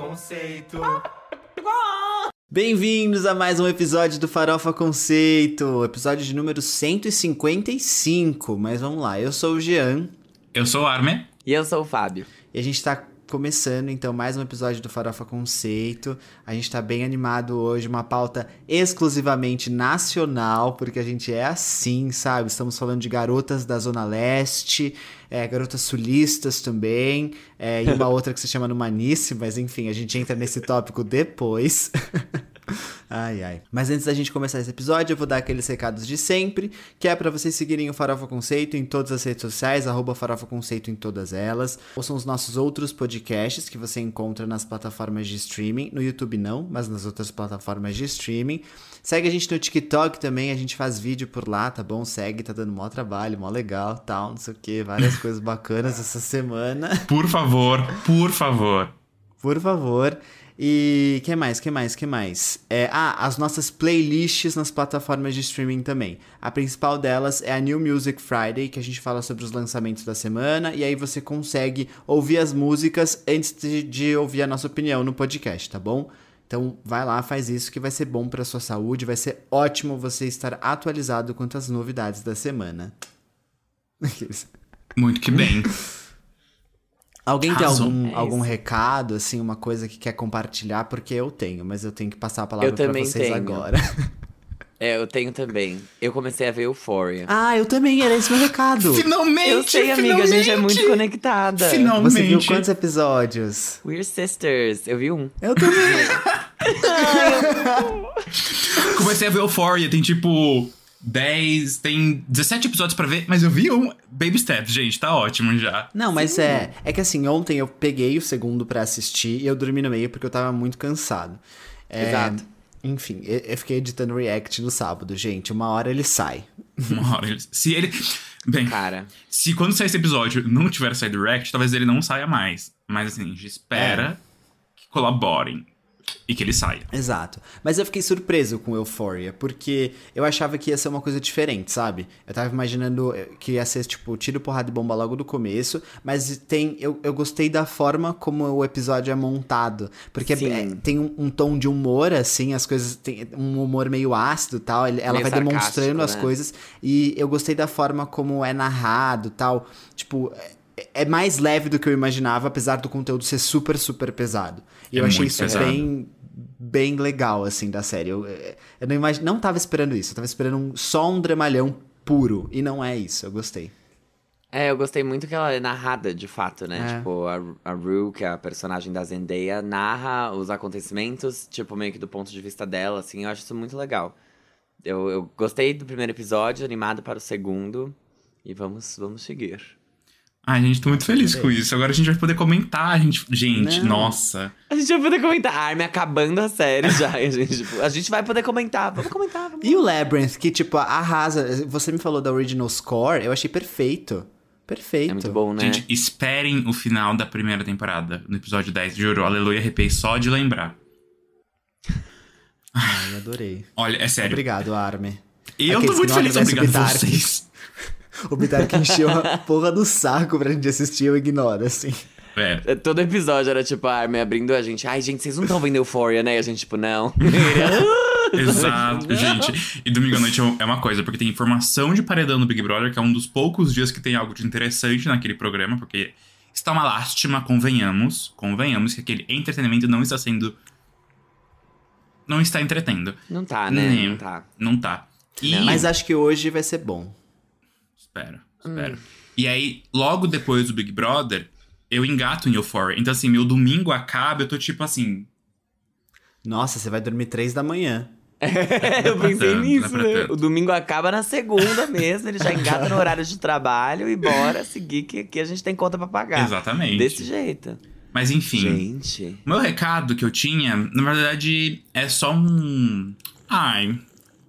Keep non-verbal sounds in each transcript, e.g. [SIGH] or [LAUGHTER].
Conceito. [LAUGHS] Bem-vindos a mais um episódio do Farofa Conceito, episódio de número 155. Mas vamos lá, eu sou o Jean Eu sou o Armin. E eu sou o Fábio. e a gente tá começando então mais um episódio do Farofa Conceito. A gente tá bem animado hoje, uma pauta exclusivamente nacional, porque a gente é assim, sabe? Estamos falando de garotas da Zona Leste, é, garotas sulistas também, é, e uma [LAUGHS] outra que se chama Numanice, mas enfim, a gente entra nesse tópico depois. [LAUGHS] [LAUGHS] Ai, ai. Mas antes da gente começar esse episódio, eu vou dar aqueles recados de sempre, que é pra vocês seguirem o Farofa Conceito em todas as redes sociais, arroba Farofa Conceito em todas elas. Ouçam os nossos outros podcasts que você encontra nas plataformas de streaming, no YouTube não, mas nas outras plataformas de streaming. Segue a gente no TikTok também, a gente faz vídeo por lá, tá bom? Segue, tá dando mó trabalho, mó legal, tal, não sei o que, várias coisas bacanas essa semana. Por favor, por favor. Por favor. E que mais, que mais, que mais? É, ah, as nossas playlists nas plataformas de streaming também. A principal delas é a New Music Friday, que a gente fala sobre os lançamentos da semana, e aí você consegue ouvir as músicas antes de, de ouvir a nossa opinião no podcast, tá bom? Então vai lá, faz isso que vai ser bom pra sua saúde, vai ser ótimo você estar atualizado quanto às novidades da semana. [LAUGHS] Muito que bem. [LAUGHS] Alguém tem algum, É algum recado, assim, uma coisa que quer compartilhar? Porque eu tenho, mas eu tenho que passar a palavra Eu pra também vocês tenho. agora. É, eu tenho também. Eu comecei a ver Euphoria. Ah, eu também, era esse meu recado. [LAUGHS] Finalmente! eu sei, amiga, a gente é muito conectada. Finalmente! Você viu quantos episódios? We're sisters. Eu vi um. Eu também. [LAUGHS] Comecei a ver Euphoria, tem tipo 10, tem 17 episódios pra ver, mas eu vi um Baby Steps, gente, tá ótimo já. Não, mas é. É que assim, ontem eu peguei o segundo pra assistir e eu dormi no meio porque eu tava muito cansado. É, Exato. Enfim, eu eu fiquei editando react no sábado, gente. Uma hora ele sai. [LAUGHS] Uma hora ele- Se ele. Bem, Cara, se quando sair esse episódio não tiver saído direct, talvez ele não saia mais. Mas assim, a gente espera que colaborem e que ele saia. Exato. Mas eu fiquei surpreso com Euphoria, porque eu achava que ia ser uma coisa diferente, sabe? Eu tava imaginando eh, que ia ser, tipo, tiro, porrada e bomba logo do começo, mas tem. Eu, eu gostei da forma como o episódio é montado. Porque é- tem um, um tom de humor, assim, as coisas. Tem um humor meio ácido e tal. ele- Ela Meio vai demonstrando sarcástico, as né? coisas. E eu gostei da forma como é narrado tal. Tipo. É- É mais leve do que eu imaginava, apesar do conteúdo ser super, super pesado. E É eu achei isso pesado. bem bem legal, assim, da série. Eu, eu não, imag... não tava esperando isso. Eu tava esperando um- só um dramalhão puro. E não é isso. Eu gostei. é, eu gostei muito que ela é narrada, de fato, né? É. Tipo, a, a Rue, que é a personagem da Zendaya, narra os acontecimentos, tipo, meio que do ponto de vista dela, assim. Eu acho isso muito legal. Eu, eu gostei do primeiro episódio, animado para o segundo. E vamos, vamos seguir. Ai, gente, tô muito feliz com isso. Agora a gente vai poder comentar, gente. Gente, Não. nossa. A gente vai poder comentar. A Armin acabando a série já. a, gente, tipo, a gente vai poder comentar. Vamos comentar, vamos E o Labyrinth, que, tipo, arrasa. Você me falou da original score. Eu achei perfeito. Perfeito. É muito bom, né? Gente, esperem o final da primeira temporada, no episódio 10. Juro, aleluia, arrepiei só de lembrar. Ai, adorei. Olha, é sério. Obrigado, Armin. Eu Aqueles tô muito feliz, obrigado a vocês. O Bitark encheu a porra do saco pra gente assistir. Eu ignoro, assim. É. É, Todo episódio era tipo a Armin abrindo a gente. Ai, gente, vocês não estão vendo Euphoria, né? E a gente, tipo, não. [LAUGHS] Exato, gente. E domingo à noite é uma coisa, porque tem informação de paredão no Big Brother, que é um dos poucos dias que tem algo de interessante naquele programa, porque está uma lástima, convenhamos, convenhamos que aquele entretenimento não está sendo. Não está entretendo. Não tá, né? Nem. Não tá. Não tá. E... Não. Mas acho que hoje vai ser bom. Espero, espero. E aí, logo depois do Big Brother, eu engato em Euphoria. Então, assim, meu domingo acaba, eu tô tipo assim. Nossa, você vai dormir três da manhã. [LAUGHS] eu pensei tanto, é nisso, né? O domingo acaba na segunda mesmo, ele já engata no horário de trabalho e bora seguir que aqui a gente tem conta pra pagar. Exatamente. Desse jeito. Mas enfim. Gente. O meu recado que eu tinha, na verdade, é só um. Ai.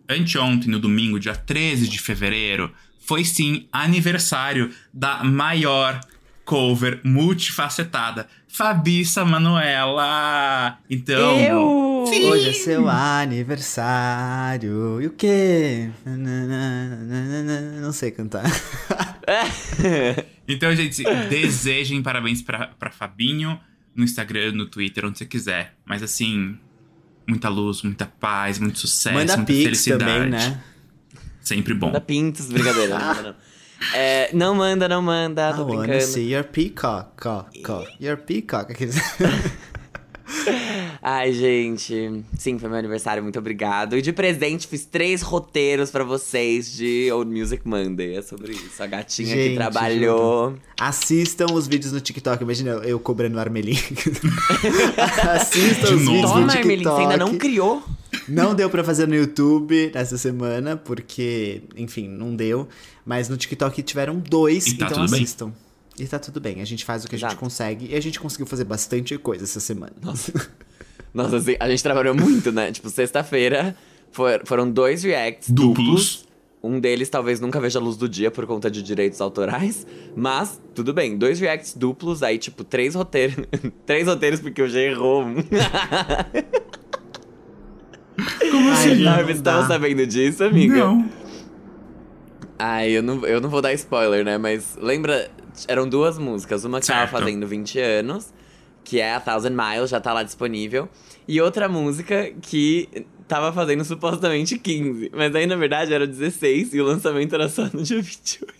Anteontem, no domingo, dia 13 de fevereiro, foi sim aniversário da maior cover multifacetada, Fabissa Manuela. Então. Eu! Sim. Hoje é seu aniversário. E o quê? Não sei cantar. Então, gente, desejem parabéns pra, pra Fabinho. no Instagram, no Twitter, onde você quiser. Mas assim, muita luz, muita paz, muito sucesso, Manda muita pix felicidade. também, né? Sempre bom. Manda pintos, brincadeira. não, manda, não. [LAUGHS] É, não manda, não manda, I tô wanna brincando. see your peacock, cock, cock. Your peacock. [LAUGHS] Ai, gente. Sim, foi meu aniversário, muito obrigado. E de presente, fiz três roteiros pra vocês de Old Music Monday. É sobre isso. A gatinha Gente, que trabalhou. Assistam os vídeos no TikTok. Imagina eu, eu cobrando o Armelin. [LAUGHS] Assistam De os novo. vídeos no Toma, TikTok. Armelin, você ainda não criou. Não deu pra fazer no YouTube nessa semana, porque, enfim, não deu. Mas no TikTok tiveram dois, E tá então tudo bem. assistam. E tá tudo bem, a gente faz o que a gente consegue. E a gente conseguiu fazer bastante coisa essa semana. [LAUGHS] Nossa, assim, a gente trabalhou muito, né? Tipo, sexta-feira for- foram dois reacts Duplos. Um deles talvez nunca veja a luz do dia por conta de direitos autorais. Mas, tudo bem, dois reacts duplos, aí, tipo, três roteiros. [LAUGHS] três roteiros porque o G errou. [LAUGHS] Como Ai, assim? Ah, você tava dá. sabendo disso, amiga? Não. Ai, eu não, eu não vou dar spoiler, né? Mas lembra, eram duas músicas. Uma que tava Certo. fazendo 20 anos, que é a Thousand Miles, já tá lá disponível. E outra música que tava fazendo supostamente 15. Mas aí, na verdade, era 16 e o lançamento era só no dia 28.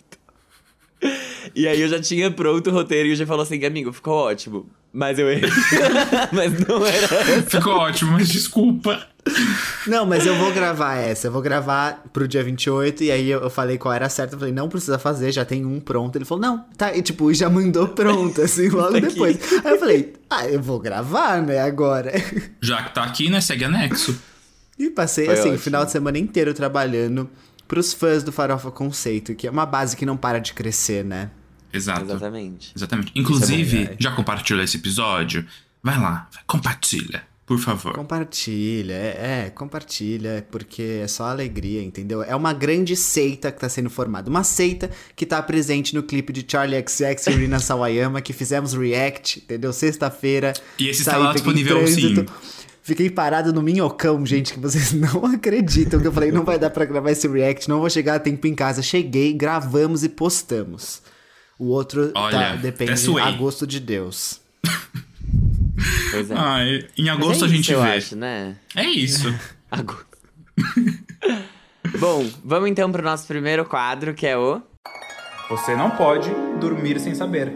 E aí eu já tinha pronto o roteiro e o G falou assim, amigo, ficou ótimo. Mas eu errei. [LAUGHS] mas não era essa. Ficou ótimo, mas desculpa. Não, mas eu vou gravar essa. Eu vou gravar pro dia 28. E aí eu, eu falei qual era certo. Eu falei, não precisa fazer, já tem um pronto. Ele falou, não, tá. E tipo, já mandou pronto, assim, [LAUGHS] logo Aqui. depois. Aí eu falei, ah, eu vou gravar, né, agora. Já que tá aqui, né? Segue anexo. E passei, Foi assim, o ótimo. final de semana inteiro trabalhando pros fãs do Farofa Conceito, que é uma base que não para de crescer, né? Exato. Exatamente. Exatamente. Inclusive, verdade. já compartilhou esse episódio? Vai lá, compartilha, por favor. Compartilha, é, é, compartilha, porque é só alegria, entendeu? É uma grande seita que tá sendo formada. Uma seita que tá presente no clipe de Charlie XX e Rina [LAUGHS] Sawayama, que fizemos react, entendeu? Sexta-feira. E esse está lá disponível, sim. Fiquei parado no Minhocão, gente, que vocês [LAUGHS] não acreditam. Que eu falei, não vai dar pra gravar esse react, não vou chegar a tempo em casa. Cheguei, gravamos e postamos. O outro tá, Olha, depende até suei. a gosto de Deus. Pois é. Ai, em agosto é a gente isso, eu vê. acho, né? É isso. [LAUGHS] Agosto. [LAUGHS] Bom, vamos então pro nosso primeiro quadro, que é o. Você não pode dormir sem saber.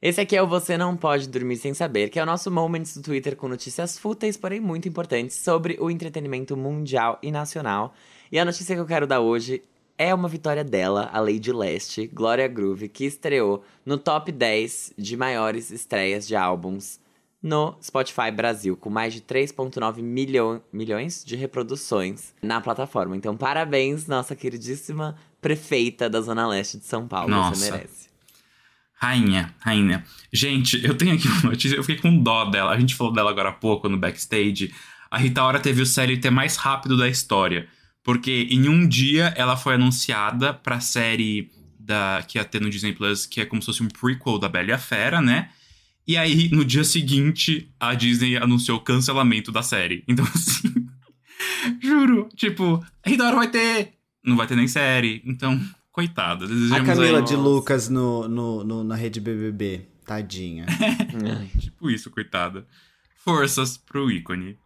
Esse aqui é o Você Não Pode Dormir Sem Saber, que é o nosso Moments do Twitter com notícias fúteis, porém muito importantes, sobre o entretenimento mundial e nacional. E a notícia que eu quero dar hoje é uma vitória dela, a Lady Leste, Gloria Groove, que estreou no top 10 de maiores estreias de álbuns no Spotify Brasil, com mais de 3,9 milhão, milhões de reproduções na plataforma. Então, parabéns, nossa queridíssima prefeita da Zona Leste de São Paulo. Nossa. Você merece. Rainha, rainha. Gente, eu tenho aqui uma notícia, eu fiquei com dó dela. A gente falou dela agora há pouco no backstage. A Rita Ora teve o CLT mais rápido da história. Porque em um dia ela foi anunciada pra série da, que ia ter no Disney Plus, que é como se fosse um prequel da Bela e a Fera, né? E aí, no dia seguinte, a Disney anunciou o cancelamento da série. [LAUGHS] Então, assim. juro, tipo, a Rita Ora vai ter. Não vai ter nem série. Então, coitada. A Camila aí- de Lucas no, no, no- na rede BBB. Tadinha. Ai. [LAUGHS] Tipo isso, coitada. Forças pro ícone.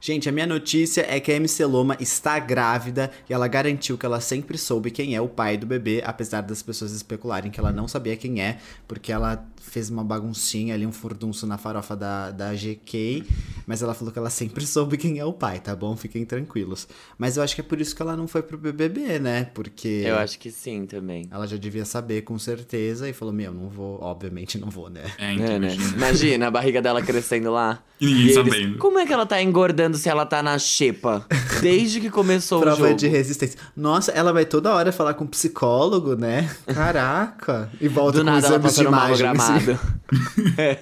Gente, a minha notícia é que a MC Loma está grávida e ela garantiu que ela sempre soube quem é o pai do bebê, apesar das pessoas especularem que ela não sabia quem é, porque ela fez uma baguncinha ali, um furdunço na farofa da, da GK, mas ela falou que ela sempre [LAUGHS] soube quem é o pai, tá bom? Fiquem tranquilos. Mas eu acho que é por isso que ela não foi pro BBB, né? Porque Eu acho que sim também. ela já devia saber com certeza e falou: Meu, não vou, obviamente não vou, né? É, então, É, né? imagina. Imagina a barriga dela crescendo lá. E ninguém eles- sabendo. Como é que ela tá engordando se ela tá na xepa? Desde que começou o Prova jogo. de resistência. Nossa, ela vai toda hora falar com um psicólogo, né? [LAUGHS] Caraca. E volta Do com nada ela exames de imagem. Gramado. [LAUGHS] É.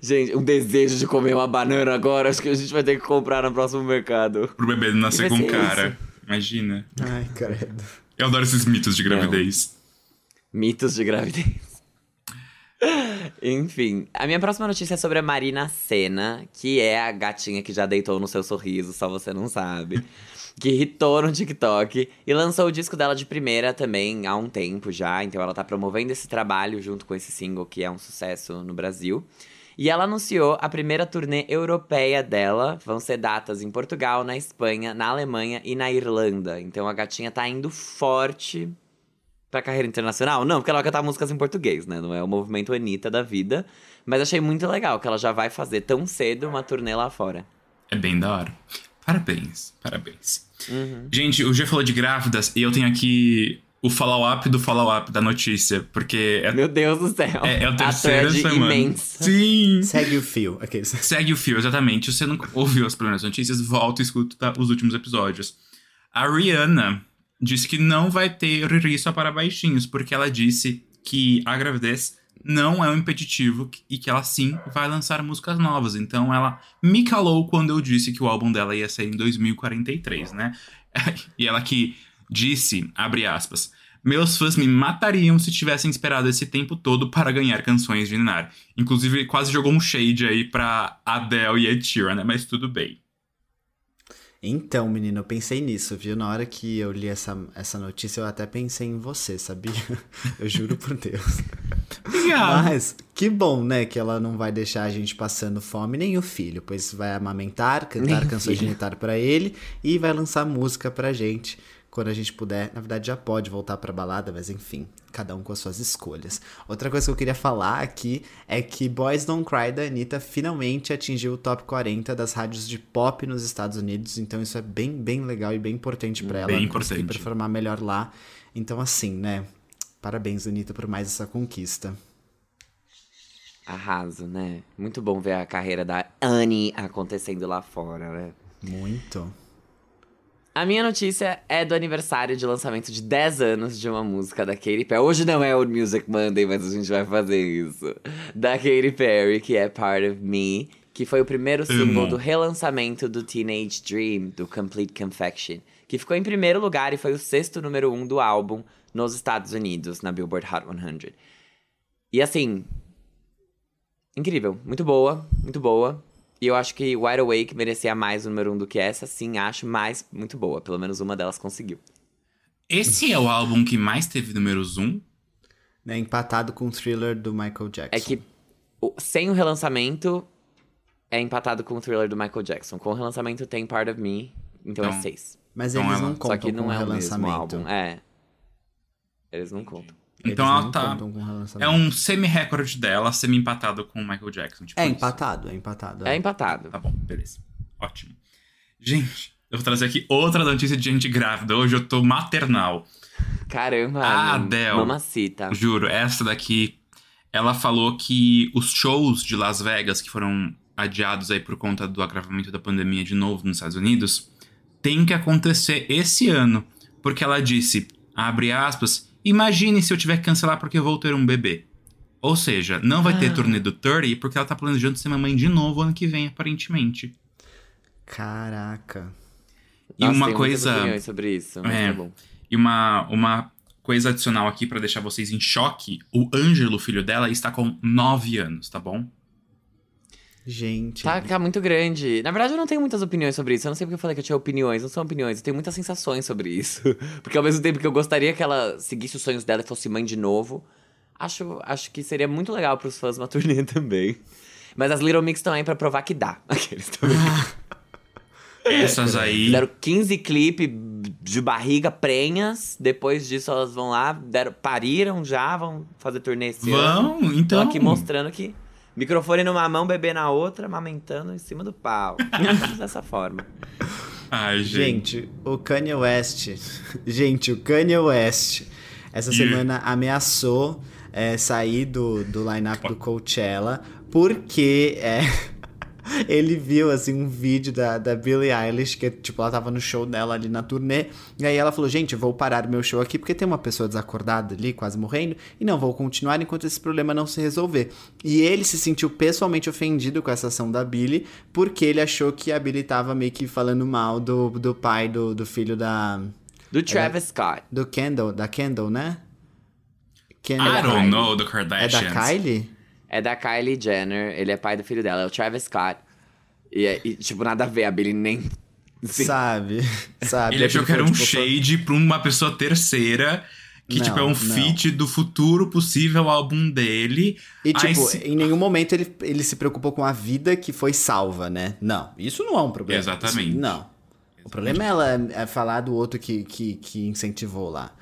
Gente, um desejo de comer uma banana agora. Acho que a gente vai ter que comprar no próximo mercado. Pro bebê nascer com cara. Imagina. Ai, credo. Eu adoro esses mitos de gravidez. Mitos de gravidez. [LAUGHS] Enfim, a minha próxima notícia é sobre a Marina Senna, que é a gatinha que já deitou no seu sorriso, só você não sabe. Que hitou no TikTok e lançou o disco dela de primeira também há um tempo já. Então ela tá promovendo esse trabalho junto com esse single que é um sucesso no Brasil. E ela anunciou a primeira turnê europeia dela. Vão ser datas em Portugal, na Espanha, na Alemanha e na Irlanda. Então a gatinha tá indo forte pra carreira internacional. Não, porque ela vai cantar músicas em português, né? Não é o movimento Anitta da vida. Mas achei muito legal que ela já vai fazer tão cedo uma turnê lá fora. É bem da hora. Parabéns, parabéns. Uhum. Gente, o G falou de grávidas e eu tenho aqui o follow-up do follow-up da notícia, porque... É, Meu Deus do céu. É, é a terceira semana. Imensa. Sim! Segue o fio. Aqueles. Segue o fio, exatamente. Se você não ouviu as primeiras notícias, volta e escuta os últimos episódios. A Rihanna disse que não vai ter Riri só para baixinhos, porque ela disse que a gravidez não é um impeditivo e que ela sim vai lançar músicas novas. Então ela me calou quando eu disse que o álbum dela ia sair em 2043, né? [LAUGHS] e ela que disse, abre aspas, meus fãs me matariam se tivessem esperado esse tempo todo para ganhar canções de Ninar. Inclusive, quase jogou um shade aí pra Adele e Ed Sheeran, né? Mas tudo bem. Então, menino, eu pensei nisso, viu? Na hora que eu li essa, essa notícia, eu até pensei em você, sabia? [LAUGHS] Eu juro por Deus. [LAUGHS] Obrigado. Mas que bom, né? Que ela não vai deixar a gente passando fome, nem o filho, pois vai amamentar, [LAUGHS] cantar Nem canções de. Nitar pra ele e vai lançar música pra gente quando a gente puder. Na verdade, já pode voltar pra balada, mas enfim, cada um com as suas escolhas. Outra coisa que eu queria falar aqui é que Boys Don't Cry da Anitta finalmente atingiu o top 40 das rádios de pop nos Estados Unidos, então isso é bem, bem legal e bem importante pra ela Bem importante. performar melhor lá. Então, assim, né? Parabéns, Anitta, por mais essa conquista. Arraso, né? Muito bom ver a carreira da Annie acontecendo lá fora, né? Muito. A minha notícia é do aniversário de lançamento de 10 anos de uma música da Katy Perry. Hoje não é o Music Monday, mas a gente vai fazer isso. Da Katy Perry, que é Part of Me, que foi o primeiro single Amo. do relançamento do Teenage Dream, do Complete Confection, que ficou em primeiro lugar e foi o sexto número um do álbum nos Estados Unidos, na Billboard Hot 100. E assim, incrível, muito boa, muito boa. E eu acho que Wide Awake merecia mais o número um do que essa, sim, acho, mas muito boa. Pelo menos uma delas conseguiu. Esse é o álbum que mais teve números 1? Né, empatado com o thriller do Michael Jackson. É que sem o relançamento é empatado com o thriller do Michael Jackson. Com o relançamento tem Part of Me, então, Então, é seis. Mas Então eles ela- não Só contam Só que não com é o o mesmo relançamento. álbum. É. Eles não contam. Eles Então não ela tá. É um semi-recorde dela, semi-empatado com o Michael Jackson. Tipo É isso. empatado, é empatado. É empatado. Tá bom, beleza. Ótimo. Gente, eu vou trazer aqui outra notícia de gente grávida. Hoje eu tô maternal. Caramba, A. Adele. Mamacita. Juro, essa daqui. Ela falou que os shows de Las Vegas, que foram adiados aí por conta do agravamento da pandemia de novo nos Estados Unidos, tem que acontecer esse ano. Porque ela disse, abre aspas, imagine se eu tiver que cancelar porque eu vou ter um bebê. Ou seja, não vai ter Ah. turnê do 30 porque ela tá planejando ser mamãe de novo ano que vem, aparentemente. Caraca. E Nossa, uma coisa. sobre isso, mas É. tá bom. E uma, uma coisa adicional aqui pra deixar vocês em choque: o Ângelo, filho dela, está com 9 anos, tá bom? Gente. Tá, tá muito grande. Na verdade, eu não tenho muitas opiniões sobre isso. Eu não sei porque eu falei que eu tinha opiniões. Não são opiniões. Eu tenho muitas sensações sobre isso. [LAUGHS] Porque ao mesmo tempo que eu gostaria que ela seguisse os sonhos dela e fosse mãe de novo, acho, acho que seria muito legal pros fãs uma turnê [LAUGHS] também. Mas as Little Mix também pra provar que dá. [LAUGHS] Aqueles também. Essas aí. Deram 15 clipes de barriga prenhas. Depois disso, elas vão lá, deram, pariram já, vão fazer turnê esse ano. Vão, então. Tô aqui mostrando que microfone numa mão, bebê na outra, amamentando em cima do pau. Dessa forma. Ai, gente. Gente, o Kanye West. Gente, o Kanye West. Essa Yeah. semana ameaçou é, sair do, do line-up do Coachella porque é, [LAUGHS] ele viu assim um vídeo da, da Billie Eilish, que tipo, ela tava no show dela ali na turnê, e aí ela falou: Gente, eu vou parar meu show aqui porque tem uma pessoa desacordada ali, quase morrendo, e não vou continuar enquanto esse problema não se resolver. E ele se sentiu pessoalmente ofendido com essa ação da Billie, porque ele achou que a Billie tava meio que falando mal do, do pai do, do filho da. Do Travis Scott. Do Kendall, da Kendall, né? Quem I é don't Kylie? know the É Kardashians. da Kylie? É da Kylie Jenner, ele é pai do filho dela, é o Travis Scott. E, é- e, tipo, nada a ver, a Billie nem. Sim. Sabe? [LAUGHS] Sabe? Ele achou que era um Tipo, shade pra uma pessoa terceira. Que, Não, tipo, é um não. feat do futuro possível álbum dele. E, Aí tipo, se- em nenhum momento ele, ele se preocupou com a vida que foi salva, né? Não, isso não é um problema. Exatamente. Isso- não. O problema é ela é falar do outro que, que, que incentivou lá.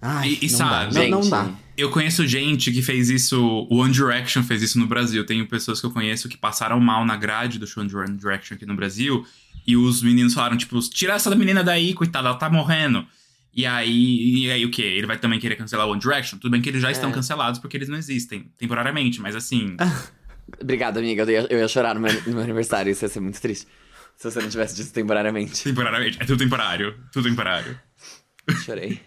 Ai, E- e não sabe, dá. Não, não gente, dá. Eu conheço gente que fez isso. O One Direction fez isso no Brasil. Tenho pessoas que eu conheço que passaram mal na grade do show One Direction aqui no Brasil. E os meninos falaram, tipo, tira essa menina daí, coitada, ela tá morrendo. E aí, e aí o quê? Ele vai também querer cancelar o One Direction? Tudo bem que eles já estão É. cancelados porque eles não existem, temporariamente, mas assim. [LAUGHS] Obrigado, amiga. Eu ia, eu ia chorar no meu, no meu aniversário, isso ia ser muito triste. Se você não tivesse dito temporariamente. temporariamente. É tudo temporário. Tudo temporário. Chorei.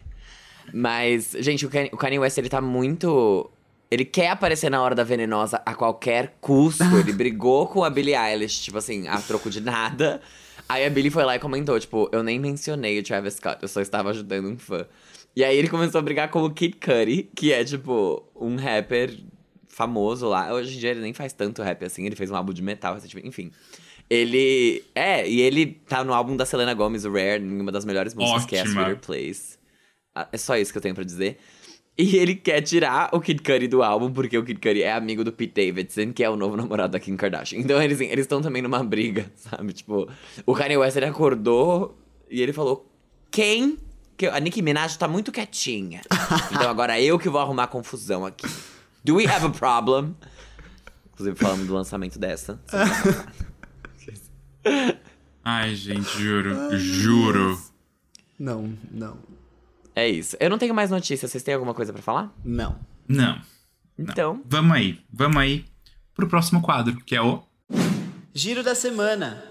Mas, gente, o Kanye, West, ele tá muito. Ele quer aparecer na hora da venenosa a qualquer custo. Ele [LAUGHS] brigou com a Billie Eilish, tipo assim, a troco de nada. Aí a Billie foi lá e comentou, tipo, eu nem mencionei o Travis Scott, eu só estava ajudando um fã. E aí ele começou a brigar com o Kid Cudi, que é, tipo, um rapper famoso lá. Hoje em dia ele nem faz tanto rap assim, ele fez um álbum de metal recentemente, enfim. Ele. É, e ele tá no álbum da Selena Gomez, o Rare, em uma das melhores músicas, que é a Ótima. Sweeter Place. Ah, É só isso que eu tenho pra dizer. E ele quer tirar o Kid Cudi do álbum, porque o Kid Cudi é amigo do Pete Davidson, que é o novo namorado da Kim Kardashian. Então eles eles estão também numa briga, [LAUGHS] sabe? Tipo, o Kanye West ele acordou e ele falou: Quem? Que a Nicki Minaj tá muito quietinha. [LAUGHS] Então agora eu que vou arrumar confusão aqui. Do we have a problem? Inclusive falando do lançamento dessa. Ai, gente, juro. juro. Não, não, É isso. Eu não tenho mais notícias. Vocês têm alguma coisa pra falar? não. Não. Então, Vamos aí. Vamos aí pro próximo quadro, que é o. Giro da semana.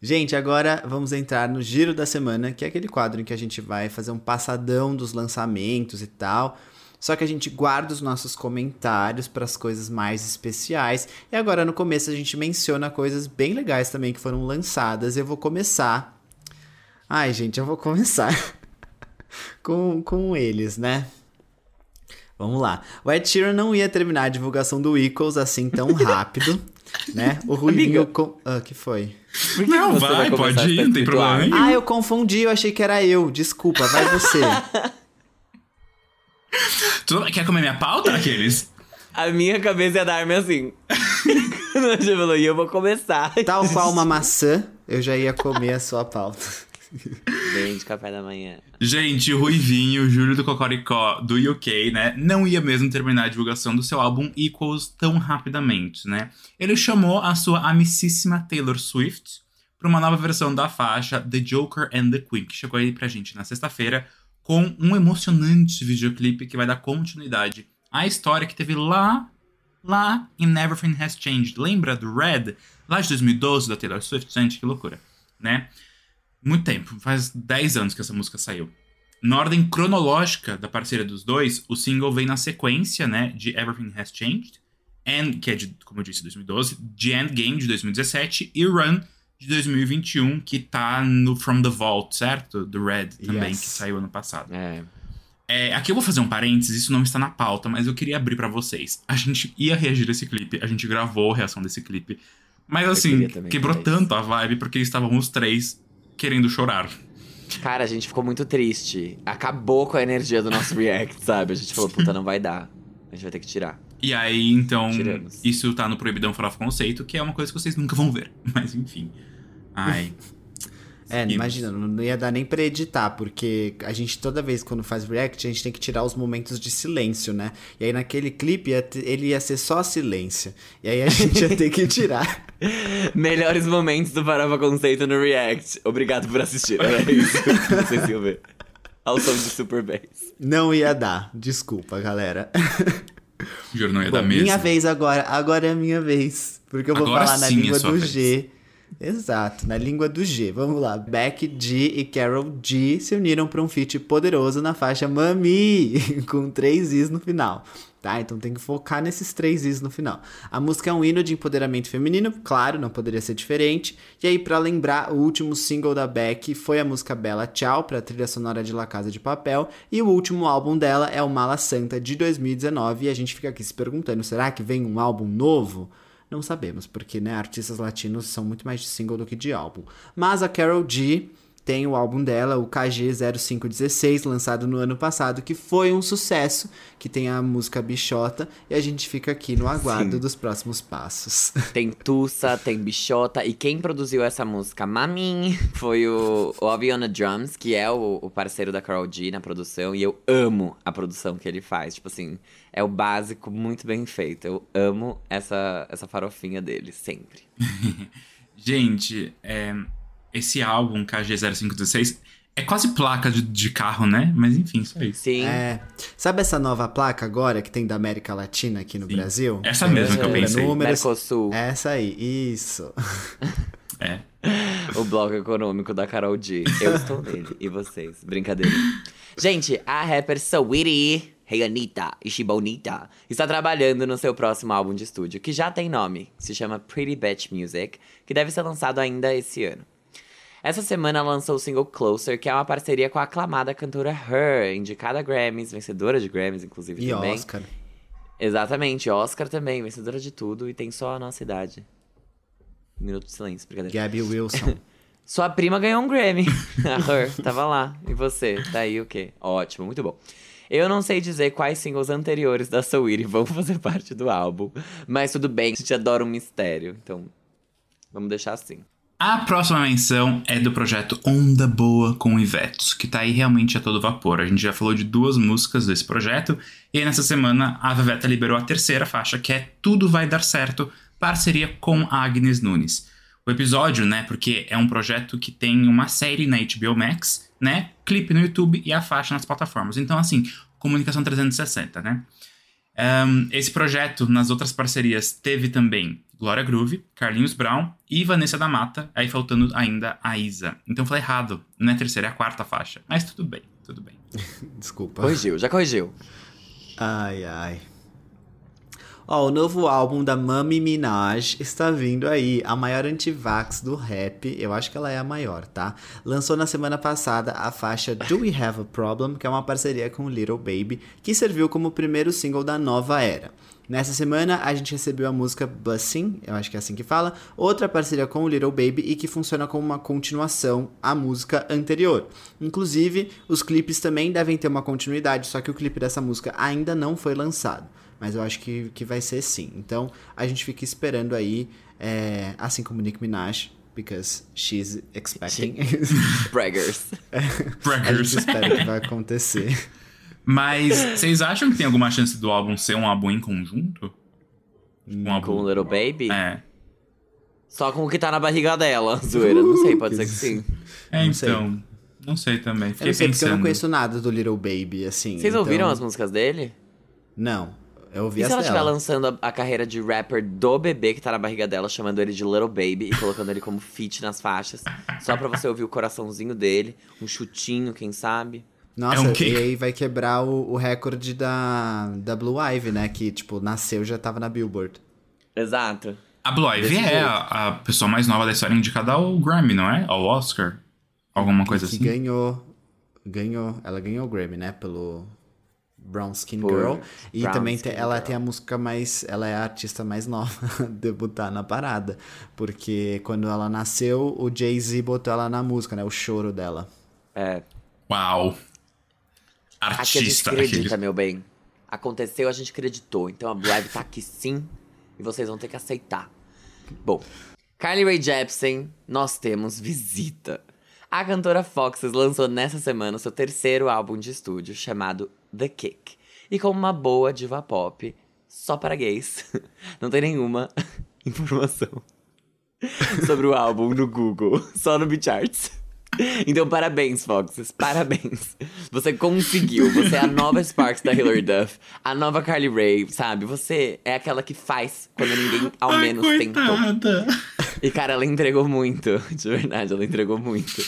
Gente, agora vamos entrar no Giro da Semana, que é aquele quadro em que a gente vai fazer um passadão dos lançamentos e tal. Só que a gente guarda os nossos comentários para as coisas mais especiais. E agora no começo a gente menciona coisas bem legais também que foram lançadas. Eu vou começar. Ai, gente, eu vou começar [LAUGHS] com, com eles, né? Vamos lá. O Ed Sheeran não ia terminar a divulgação do Equals assim tão [LAUGHS] rápido, né? O Ruivinho... Com... Ah, que foi? que Não, que vai, começar pode ir, não tem problema nenhum. Ah, eu confundi, eu achei que era eu. Desculpa, vai você. [LAUGHS] Tu quer comer minha pauta, aqueles? A minha cabeça ia dar-me assim. [LAUGHS] Quando você falou, e eu vou começar. Tal qual uma maçã, eu já ia comer a sua pauta. Bem de café da manhã. Gente, Ruivinho, Júlio do Cocoricó, do UK, né? Não ia mesmo terminar a divulgação do seu álbum Equals tão rapidamente, né? Ele chamou a sua amicíssima Taylor Swift para uma nova versão da faixa The Joker and the Queen, que chegou aí pra gente na sexta-feira, com um emocionante videoclipe que vai dar continuidade à história que teve lá, lá em Everything Has Changed. Lembra do Red? Lá de 2012, da Taylor Swift? Gente, que loucura, né? Muito tempo, faz 10 anos que essa música saiu. Na ordem cronológica da parceria dos dois, o single vem na sequência, né, de Everything Has Changed, and, que é de, como eu disse, 2012, de Endgame de 2017 e Run de 2021, que tá no From the Vault, certo? Do Red também, Yes. que saiu ano passado. É. É, aqui eu vou fazer um parênteses, isso não está na pauta, mas eu queria abrir pra vocês. A gente ia reagir a esse clipe, a gente gravou a reação desse clipe. Mas assim, também quebrou tanto a vibe porque estavam os três querendo chorar. Cara, a gente ficou muito triste. Acabou com a energia do nosso react, sabe? A gente falou, puta, não vai dar. A gente vai ter que tirar. E aí, então, Tiramos. isso tá no Proibidão Farofa Conceito, que é uma coisa que vocês nunca vão ver. [LAUGHS] Mas enfim. Ai. É, Seguimos. imagina, não ia dar nem pra editar, porque a gente toda vez quando faz react, a gente tem que tirar os momentos de silêncio, né? E aí naquele clipe ele ia ser só silêncio. E aí a gente ia ter que tirar. [LAUGHS] Melhores momentos do Farofa Conceito no React. Obrigado por assistir. Era isso que vocês iam ver. Ao som de Super Bass. Não ia dar, desculpa, galera. Juro, não ia Bom, dar mesmo. minha vez agora, agora é a minha vez. Porque eu vou Agora falar na é língua sua do vez. G. Exato, na língua do G. Vamos lá. Beck G e Carol G se uniram para um feat poderoso na faixa Mami, [LAUGHS] com três Is no final. Tá, então tem que focar nesses três Is no final. A música é um hino de empoderamento feminino, claro, não poderia ser diferente. E aí, para lembrar, o último single da Beck foi a música Bela Tchau, para a trilha sonora de La Casa de Papel. E o último álbum dela é o Mala Santa, de 2019. E a gente fica aqui se perguntando: será que vem um álbum novo? Não sabemos, porque né, artistas latinos são muito mais de single do que de álbum. Mas a Carol G tem o álbum dela, o KG0516, lançado no ano passado, que foi um sucesso, que tem a música Bichota, e a gente fica aqui no aguardo Sim. dos próximos passos. [LAUGHS] Tem Tussa, tem Bichota, e quem produziu essa música, Mamin, foi o, o Aviona Drums, que é o, o parceiro da Carol G na produção, e eu amo a produção que ele faz, tipo assim, é o básico muito bem feito, eu amo essa, essa farofinha dele, sempre. [LAUGHS] gente, é esse álbum, KG0516, é quase placa de, de, carro, né? Mas enfim, só isso. Sim. É. Sabe essa nova placa agora que tem da América Latina aqui no Sim. Brasil? Essa mesmo que eu pensei. Números... Mercosul. Essa aí, isso. [LAUGHS] É. o bloco econômico da Carol D. Eu estou nele. E vocês? Brincadeira. Gente, a rapper Saweetie Hey Anitta e Bonita está trabalhando no seu próximo álbum de estúdio, que já tem nome, se chama Pretty Bitch Music, que deve ser lançado ainda esse ano. Essa semana lançou o single Closer, que é uma parceria com a aclamada cantora Her, indicada a Grammys, vencedora de Grammys, inclusive, e também. Oscar. Exatamente, Oscar também, vencedora de tudo, e tem só a nossa idade. Um minuto de silêncio, brincadeira. Gabby [LAUGHS] Wilson. Sua prima ganhou um Grammy. a Her, tava lá. E você? Tá aí o quê? Ótimo, muito bom. Eu não sei dizer quais singles anteriores da Saweetie vão [LAUGHS] fazer parte do álbum, mas tudo bem, a gente adora um mistério, então vamos deixar assim. A próxima menção é do projeto Onda Boa com Ivetos, que tá aí realmente a todo vapor. A gente já falou de duas músicas desse projeto, e aí nessa semana a Veveta liberou a terceira faixa, que é Tudo Vai Dar Certo, parceria com Agnes Nunes. O episódio, né, porque é um projeto que tem uma série na HBO Max, né, clipe no YouTube e a faixa nas plataformas. Então, assim, comunicação 360, né? Um, esse projeto, nas outras parcerias, teve também Glória Groove, Carlinhos Brown e Vanessa da Mata, aí faltando ainda a Isa. Então eu falei errado, não é a terceira, é a quarta faixa. Mas tudo bem, tudo bem. [LAUGHS] Desculpa. Corrigiu, já corrigiu. Ai, ai. Ó, o novo álbum da Mami Minaj está vindo aí, a maior antivax do rap, eu acho que ela é a maior, tá? Lançou na semana passada a faixa Do We Have a Problem, que é uma parceria com Little Baby, que serviu como primeiro single da nova era. Nessa semana a gente recebeu a música Blessing, eu acho que é assim que fala, outra parceria com o Little Baby e que funciona como uma continuação à música anterior. Inclusive, os clipes também devem ter uma continuidade, só que o clipe dessa música ainda não foi lançado. Mas eu acho que, que vai ser sim. Então a gente fica esperando aí, é, assim como Nick Minaj, because she's expecting. [LAUGHS] Braggers. Braggers. [LAUGHS] A gente espera que vai acontecer. Mas vocês acham que tem alguma chance do álbum ser um álbum em conjunto? Um álbum... Com o Little Baby? É. Só com o que tá na barriga dela, [LAUGHS] zoeira. Não sei, pode ser que sim. É, não então. Sei. Não sei também. Fiquei eu não sei pensando. porque eu não conheço nada do Little Baby, assim. Vocês então... ouviram as músicas dele? Não. Eu ouvi e as se ela estiver lançando a, a, carreira de rapper do bebê que tá na barriga dela, chamando ele de Little Baby e colocando ele como feat nas faixas, só pra você ouvir o coraçãozinho dele, um chutinho, quem sabe? Nossa, É um e aí vai quebrar o, o recorde da, da Blue Ivy, né? Que, tipo, nasceu já tava na Billboard. Exato. A Blue Ivy Desse é a, a pessoa mais nova da história indicada ao Grammy, não é? Ao Oscar? Alguma coisa que assim? ganhou. Ganhou. Ela ganhou o Grammy, né? Pelo Brown Skin Por Girl. E Brown também tem- ela Girl. tem a música mais. Ela é a artista mais nova [LAUGHS] a debutar na parada. Porque quando ela nasceu, o Jay-Z botou ela na música, né? O choro dela. É. Uau. Aqui a gente Artista. acredita, aquele. meu bem. Aconteceu, a gente acreditou. Então a Ivy tá aqui sim e vocês vão ter que aceitar. Bom, Carly Rae Jepsen, nós temos visita. A cantora Foxes lançou nessa semana seu terceiro álbum de estúdio chamado The Kick. E como uma boa diva pop, só para gays, [LAUGHS] não tem nenhuma [LAUGHS] informação [LAUGHS] sobre o álbum no Google, só no Beatcharts. [LAUGHS] Então, parabéns, Foxes, parabéns. Você conseguiu, você é a nova Sparks da Hilary Duff, a nova Carly Rae, sabe? Você é aquela que faz quando ninguém ao Ai, menos tentou. coitada. E, cara, ela entregou muito. De verdade, ela entregou muito.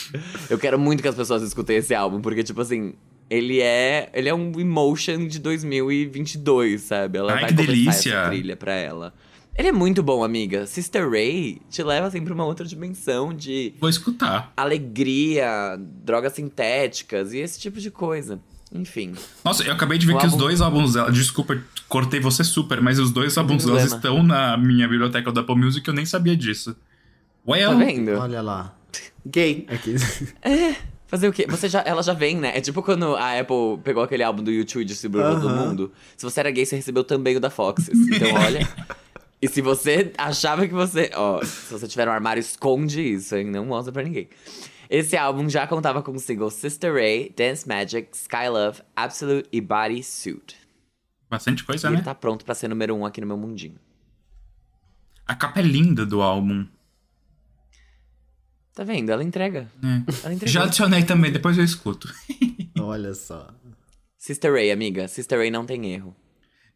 Eu quero muito que as pessoas escutem esse álbum, porque, tipo assim, ele é. Ele é um emotion de 2022, sabe? Ela Ai, vai que delícia. essa trilha pra ela. Ele é muito bom, amiga. Sister Ray te leva assim pra uma outra dimensão de Vou escutar. alegria, drogas sintéticas e esse tipo de coisa. Enfim. Nossa, eu acabei de ver O que os álbum- dois álbuns dela. Desculpa, cortei você super, mas os dois álbuns delas problema. estão na minha biblioteca da Apple Music eu nem sabia disso. Well, Tá vendo? Olha lá. Gay. Aqui. [LAUGHS] Fazer o quê? Você já, ela já vem, né? É tipo quando a Apple pegou aquele álbum do YouTube e distribuiu pra todo mundo. Se você era gay, você recebeu também o da Foxes. Então, olha. [LAUGHS] e se você achava que você. Ó, se você tiver um armário, esconde isso, hein? Não mostra pra ninguém. Esse álbum já contava com os singles Sister Ray, Dance Magic, Sky Love, Absolute e Body Suit. bastante coisa, E né? ele tá pronto pra ser número um aqui no meu mundinho. A capa é linda do álbum. Tá vendo? Ela entrega. né? Ela. Já adicionei também, depois eu escuto. [LAUGHS] Olha só. Sister Ray, amiga. Sister Ray não tem erro.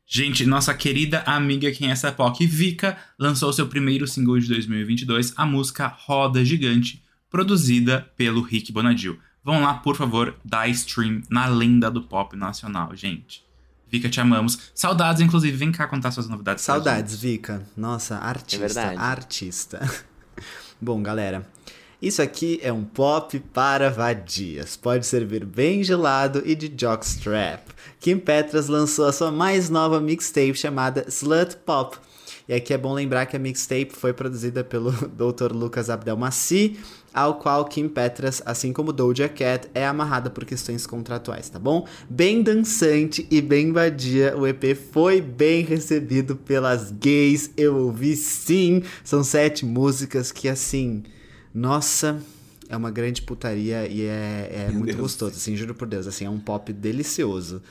Gente, nossa querida amiga quem é essa POC, Vika, lançou seu primeiro single de 2022, a música Roda Gigante, produzida pelo Rick Bonadil. Vão lá, por favor, dar stream na lenda do pop nacional, gente. Vika, te amamos. Saudades, inclusive, vem cá contar suas novidades. Saudades, Vika. Nossa, artista. É verdade. artista. [LAUGHS] Bom, galera. Isso aqui é um pop para vadias. Pode servir bem gelado e de jockstrap. Kim Petras lançou a sua mais nova mixtape chamada Slut Pop. E aqui é bom lembrar que a mixtape foi produzida pelo [LAUGHS] Dr. Lucas Abdelmaci, ao qual Kim Petras, assim como Doja Cat, é amarrada por questões contratuais, tá bom? Bem dançante e bem vadia, o EP foi bem recebido pelas gays, eu ouvi sim. São sete músicas que, assim, nossa, é uma grande putaria e é, é muito Deus. gostoso, assim, juro por Deus, assim, é um pop delicioso.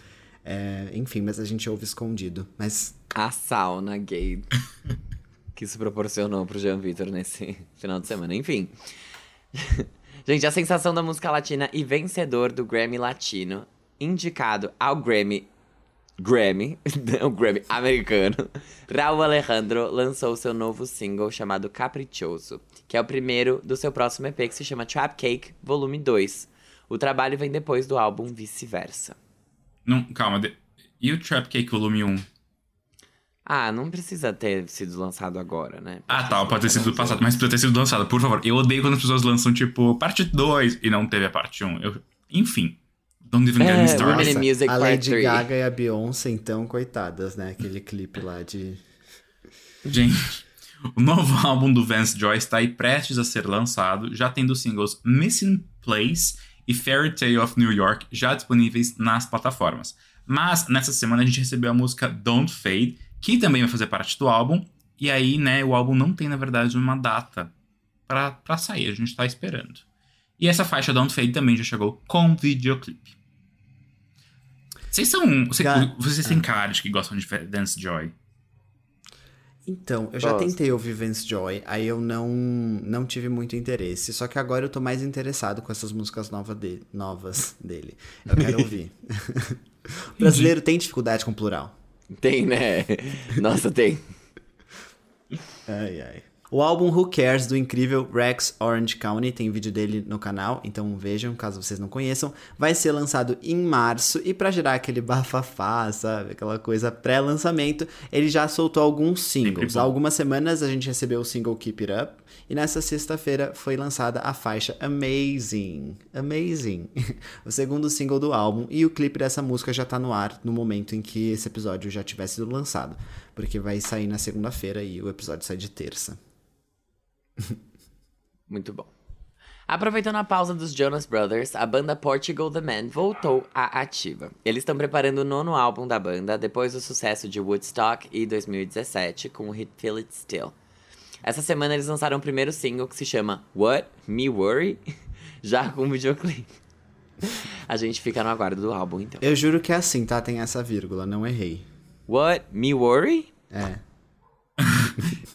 É, enfim, mas a gente ouve escondido. Mas A sauna gay que isso proporcionou pro Jean Vitor nesse final de semana. Enfim. [LAUGHS] Gente, a sensação da música latina e vencedor do Grammy Latino, indicado ao Grammy. Grammy, [LAUGHS] o Grammy americano, Raul Alejandro lançou seu novo single chamado Caprichoso, que é o primeiro do seu próximo EP que se chama Trap Cake Volume 2. O trabalho vem depois do álbum Vice-Versa. Não, calma. de- E o Trap Cake Volume 1? Ah, não precisa ter sido lançado agora, né? Ah, tá, pode ter sido do passado, mas precisa ter sido lançado, por favor. Eu odeio quando as pessoas lançam, tipo, parte 2 e não teve a parte 1. Eu... Enfim. Don't even get me É, started. Music a Lady 3. Gaga e a Beyoncé, então, coitadas, né? Aquele clipe lá de. Gente, o novo [LAUGHS] álbum do Vance Joy está aí prestes a ser lançado, já tendo os singles Missing Place e Fairy Tale of New York já disponíveis nas plataformas. Mas nessa semana a gente recebeu a música Don't Fade, que também vai fazer parte do álbum, e aí, né, o álbum não tem, na verdade, uma data pra, pra sair, a gente tá esperando. E essa faixa Don't Fade também já chegou com videoclipe. Vocês são. Vocês, vocês têm cara de que gostam de Dance Joy? Então, eu já tentei ouvir Vance Joy, aí eu não, não tive muito interesse. Só que agora eu tô mais interessado com essas músicas nova de, novas dele. Eu quero [LAUGHS] ouvir. o brasileiro tem dificuldade com plural. Tem, né? Nossa, tem. Ai, ai. O álbum Who Cares do incrível Rex Orange County tem vídeo dele no canal, então vejam caso vocês não conheçam. Vai ser lançado em março e pra gerar aquele [LAUGHS] bafafá, sabe, aquela coisa pré-lançamento, ele já soltou alguns singles. Há algumas semanas a gente recebeu o single Keep It Up e nessa sexta-feira foi lançada a faixa Amazing. Amazing. [LAUGHS] o segundo single do álbum e o clipe dessa música já tá no ar no momento em que esse episódio já tiver sido lançado, porque vai sair na segunda-feira e o episódio sai de terça. [LAUGHS] Muito bom. Aproveitando a pausa dos Jonas Brothers, a banda Portugal The Man voltou à ativa. Eles estão preparando o nono álbum da banda depois do sucesso de Woodstock e 2017 com o hit Feel It Still. Essa semana eles lançaram o primeiro single que se chama What? Me Worry? [LAUGHS] Já com videoclipe. A gente fica no aguardo do álbum então. Eu juro que é assim, tá? Tem essa vírgula, não errei. What? Me Worry? É.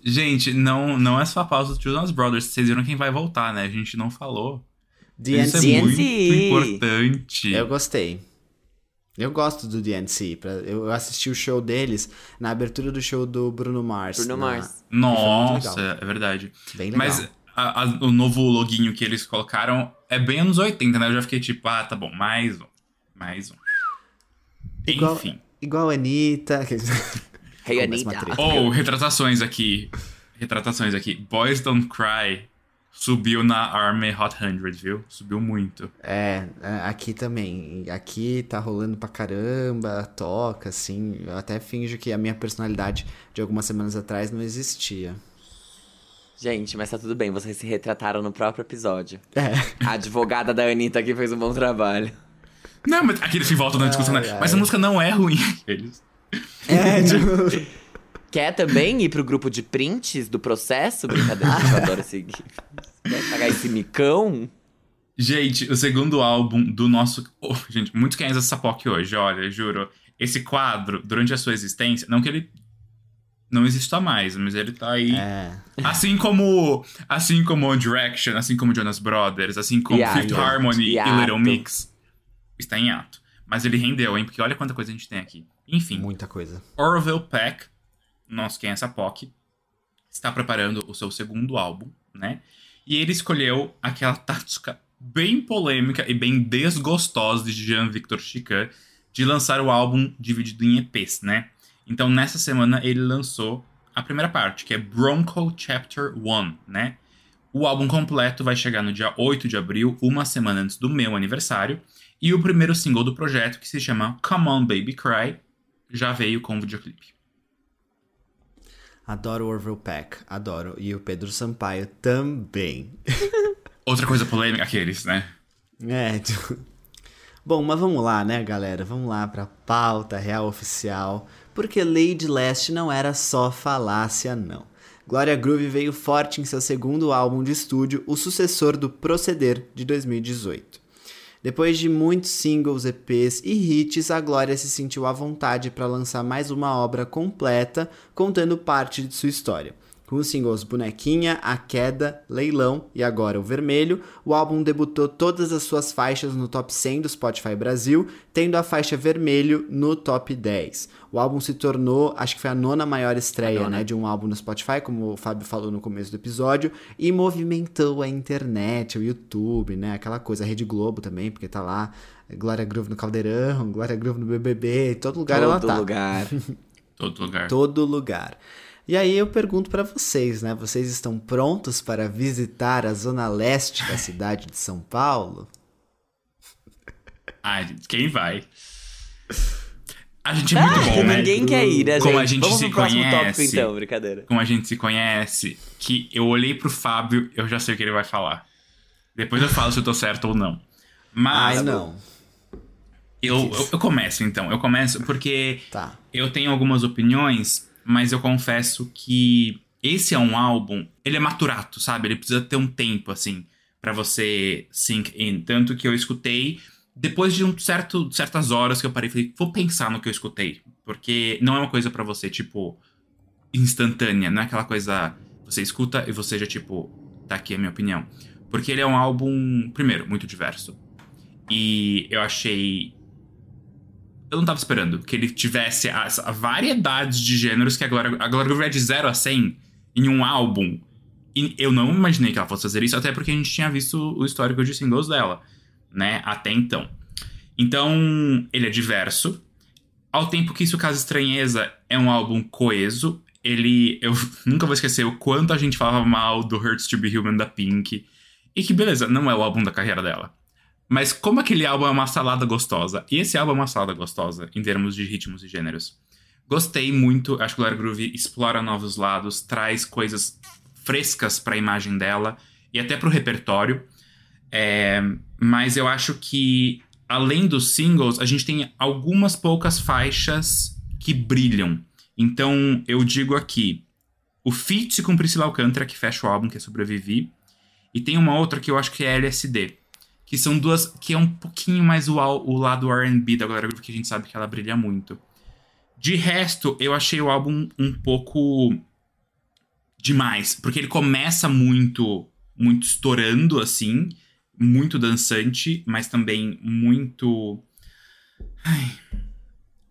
Gente, não, não é só a pausa dos Jonas Brothers. Vocês viram quem vai voltar, né? A gente não falou. Isso é DNC. muito DNC. importante. Eu gostei. Eu gosto do DNC. pra- Eu eu assisti o show deles na abertura do show do Bruno Mars. Bruno na- Mars. Nossa, é verdade. Bem legal. Mas a- a- o novo loginho que eles colocaram é bem anos 80, né? Eu já fiquei tipo, ah, tá bom, mais um. Mais um. Igual- Enfim. Igual a Anitta. Hey, Anitta. Ou, retratações aqui. Retratações aqui. Boys Don't Cry subiu na Army Hot 100, viu? Subiu muito. É, é, aqui também. Aqui tá rolando pra caramba, toca, assim. Eu até finjo que a minha personalidade de algumas semanas atrás não existia. Gente, mas tá tudo bem, vocês se retrataram no próprio episódio. É. A advogada da Anitta aqui fez um bom trabalho. Não, mas aqueles que voltam na discussão, né? Ai, Mas a ai. música não é ruim. Eles. [LAUGHS] É, [LAUGHS] tipo. Quer também ir pro grupo de prints do processo? Brincadeira, eu adoro esse gif. Quer pagar esse micão? Gente, o segundo álbum do nosso. Oh, gente, muitos querem essa POC hoje, olha, juro. Esse quadro, durante a sua existência, não que ele não exista mais, mas ele tá aí. É. Assim como. Assim como One Direction, assim como Jonas Brothers, assim como Hiato. Fifth Harmony e Hiato. Little Mix. Está em ato. Mas ele rendeu, hein? Porque olha quanta coisa a gente tem aqui. Enfim, Muita coisa. Orville Peck, nosso quem é essa POC, está preparando o seu segundo álbum, né? E ele escolheu aquela tática bem polêmica e bem desgostosa de Jean-Victor Chicane de lançar o álbum dividido em EPs, né? Então nessa semana ele lançou a primeira parte, que é Bronco Chapter 1, né? O álbum completo vai chegar no dia 8 de abril, uma semana antes do meu aniversário. E o primeiro single do projeto, que se chama Come On Baby Cry, já veio com videoclipe. Adoro o Orville Peck, adoro. E o Pedro Sampaio também. [LAUGHS] Outra coisa polêmica, aqueles, né? É, tipo... Bom, mas vamos lá, né, galera? Vamos lá pra pauta real oficial. Porque Lady Last não era só falácia, não. Gloria Groove veio forte em seu segundo álbum de estúdio, o sucessor do Proceder, de 2018. Depois de muitos singles, EPs e hits, a Glória se sentiu à vontade para lançar mais uma obra completa, contando parte de sua história. Com os singles Bonequinha, A Queda, Leilão e agora O Vermelho, o álbum debutou todas as suas faixas no top 100 do Spotify Brasil, tendo a faixa Vermelho no top 10. O álbum se tornou, acho que foi a nona maior estreia né, de um álbum no Spotify, como o Fábio falou no começo do episódio, e movimentou a internet, o YouTube, né, aquela coisa, a Rede Globo também, porque tá lá Glória Groove no Caldeirão, Glória Groove no BBB, em todo lugar ela Todo tá lugar. [LAUGHS] Todo lugar. todo lugar. E aí eu pergunto pra vocês, né? Vocês estão prontos para visitar a zona leste da cidade de São Paulo? Ai, gente, quem vai? A gente é muito Ah, bom, né? ninguém quer ir, né, Como gente? a gente Vamos se pro próximo tópico, conhece. então, brincadeira. Como a gente se conhece, que eu olhei pro Fábio, eu já sei o que ele vai falar. Depois eu falo se eu tô certo ou não. Mas Ai, não. eu, eu, eu começo então. Eu começo porque Tá. eu tenho algumas opiniões, mas eu confesso que esse é um álbum, ele é maturato, sabe? Ele precisa ter um tempo, assim, pra você sink in. Tanto que eu escutei, depois de um certo, certas horas que eu parei, falei, vou pensar no que eu escutei. Porque não é uma coisa pra você, tipo, instantânea. Não é aquela coisa, você escuta e você já, tipo, tá aqui a minha opinião. Porque ele é um álbum, primeiro, muito diverso. E eu achei eu não tava esperando que ele tivesse as a variedade de gêneros que agora a Gloria Groove é de 0 a 100 em um álbum. E eu não imaginei que ela fosse fazer isso, até porque a gente tinha visto o histórico de singles dela, né, até então. Então, ele é diverso. Ao tempo que isso causa estranheza, é um álbum coeso. Ele. Eu [LAUGHS] nunca vou esquecer o quanto a gente falava mal do Hurts to Be Human da Pink. E que, beleza, não é o álbum da carreira dela. Mas como aquele álbum é uma salada gostosa, e esse álbum é uma salada gostosa em termos de ritmos e gêneros. Gostei muito, acho que o Gloria Groove explora novos lados, traz coisas frescas pra imagem dela e até pro repertório. É, mas eu acho que, além dos singles, a gente tem algumas poucas faixas que brilham. Então, eu digo aqui, o feat com Priscila Alcântara, que fecha o álbum, que é Sobrevivi, e tem uma outra que eu acho que é LSD, que são duas, que é um pouquinho mais o, o lado R&B da Gloria Groove, que a gente sabe que ela brilha muito. De resto, eu achei o álbum um pouco demais, porque ele começa muito, muito estourando, assim, muito dançante, mas também muito Ai,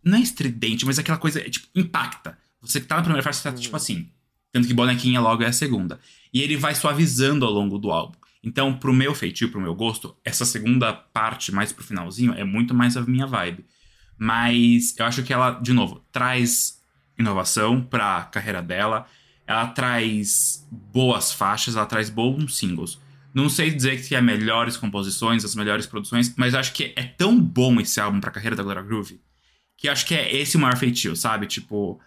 não é estridente, mas aquela coisa, é, tipo, impacta. Você que tá na primeira faixa, você tá tipo assim. Tanto que Bonequinha logo é a segunda. E ele vai suavizando ao longo do álbum. Então, pro meu feitio, pro meu gosto, essa segunda parte, mais pro finalzinho, é muito mais a minha vibe. Mas eu acho que ela, de novo, traz inovação pra carreira dela. Ela traz boas faixas, ela traz bons singles. Não sei dizer que é melhores composições, as melhores produções, mas acho que é tão bom esse álbum pra carreira da Gloria Groove que acho que é esse o maior feitio, sabe? Tipo.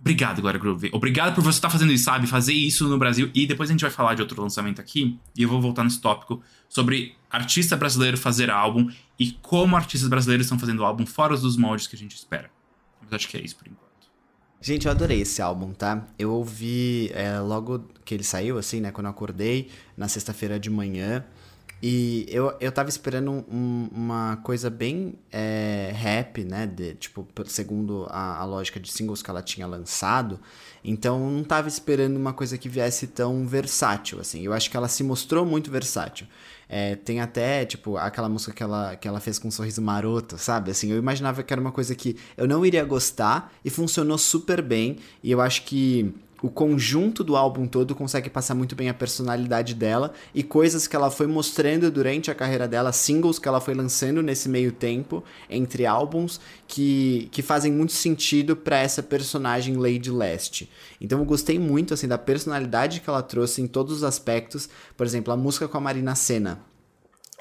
Obrigado, Gloria Groove. Obrigado por você estar fazendo isso, sabe? Fazer isso no Brasil. E depois a gente vai falar de outro lançamento aqui. E eu vou voltar nesse tópico sobre artista brasileiro fazer álbum e como artistas brasileiros estão fazendo álbum fora dos moldes que a gente espera. Mas acho que é isso por enquanto. Gente, eu adorei esse álbum, tá? Eu ouvi é, logo que ele saiu, assim, né? Quando eu acordei, na sexta-feira de manhã. E eu, eu tava esperando um, uma coisa bem é, rap, né? De, tipo, segundo a, a, lógica de singles que ela tinha lançado. Então eu não tava esperando uma coisa que viesse tão versátil, assim. Eu acho que ela se mostrou muito versátil. É, tem até, tipo, aquela música que ela, que ela fez com um sorriso maroto, sabe? Assim, eu imaginava que era uma coisa que eu não iria gostar e funcionou super bem. E eu acho que o conjunto do álbum todo consegue passar muito bem a personalidade dela e coisas que ela foi mostrando durante a carreira dela, singles que ela foi lançando nesse meio tempo, entre álbuns, que, que fazem muito sentido para essa personagem Lady Leste. Então eu gostei muito assim da personalidade que ela trouxe em todos os aspectos. Por exemplo, a música com a Marina Senna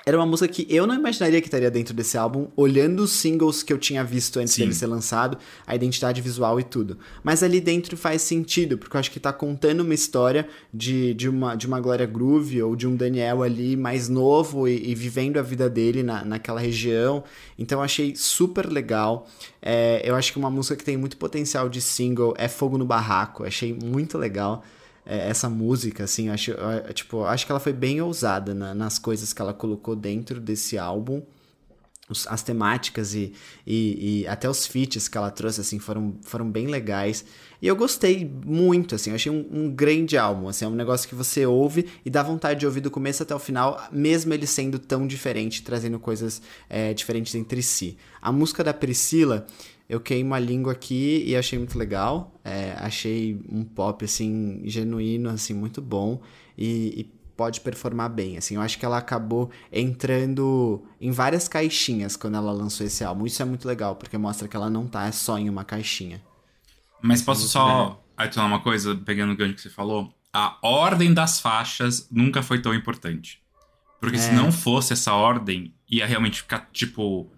era uma música que eu não imaginaria que estaria dentro desse álbum, olhando os singles que eu tinha visto antes Sim. dele ser lançado, a identidade visual e tudo. Mas ali dentro faz sentido, porque eu acho que tá contando uma história de, de, uma, de uma Glória Groove ou de um Daniel ali mais novo e, e vivendo a vida dele na, naquela região. Então eu achei super legal. É, eu acho que uma música que tem muito potencial de single é Fogo no Barraco, achei muito legal é, essa música, assim, acho, tipo, acho que ela foi bem ousada na, nas coisas que ela colocou dentro desse álbum. As temáticas e, e, e, até os feats que ela trouxe, assim, foram, foram bem legais. E eu gostei muito, assim, eu achei um, um, grande álbum, assim, é um negócio que você ouve e dá vontade de ouvir do começo até o final, mesmo ele sendo tão diferente, trazendo coisas é, diferentes entre si. A música da Priscila, eu queimo a língua aqui e achei muito legal. É, achei um pop, assim, genuíno, assim, muito bom. E, e, pode performar bem, assim. Eu acho que ela acabou entrando em várias caixinhas quando ela lançou esse álbum. Isso é muito legal, porque mostra que ela não tá só em uma caixinha. Mas posso só adicionar uma coisa, pegando o gancho que você falou? A ordem das faixas nunca foi tão importante. Porque é. se não fosse essa ordem, ia realmente ficar, tipo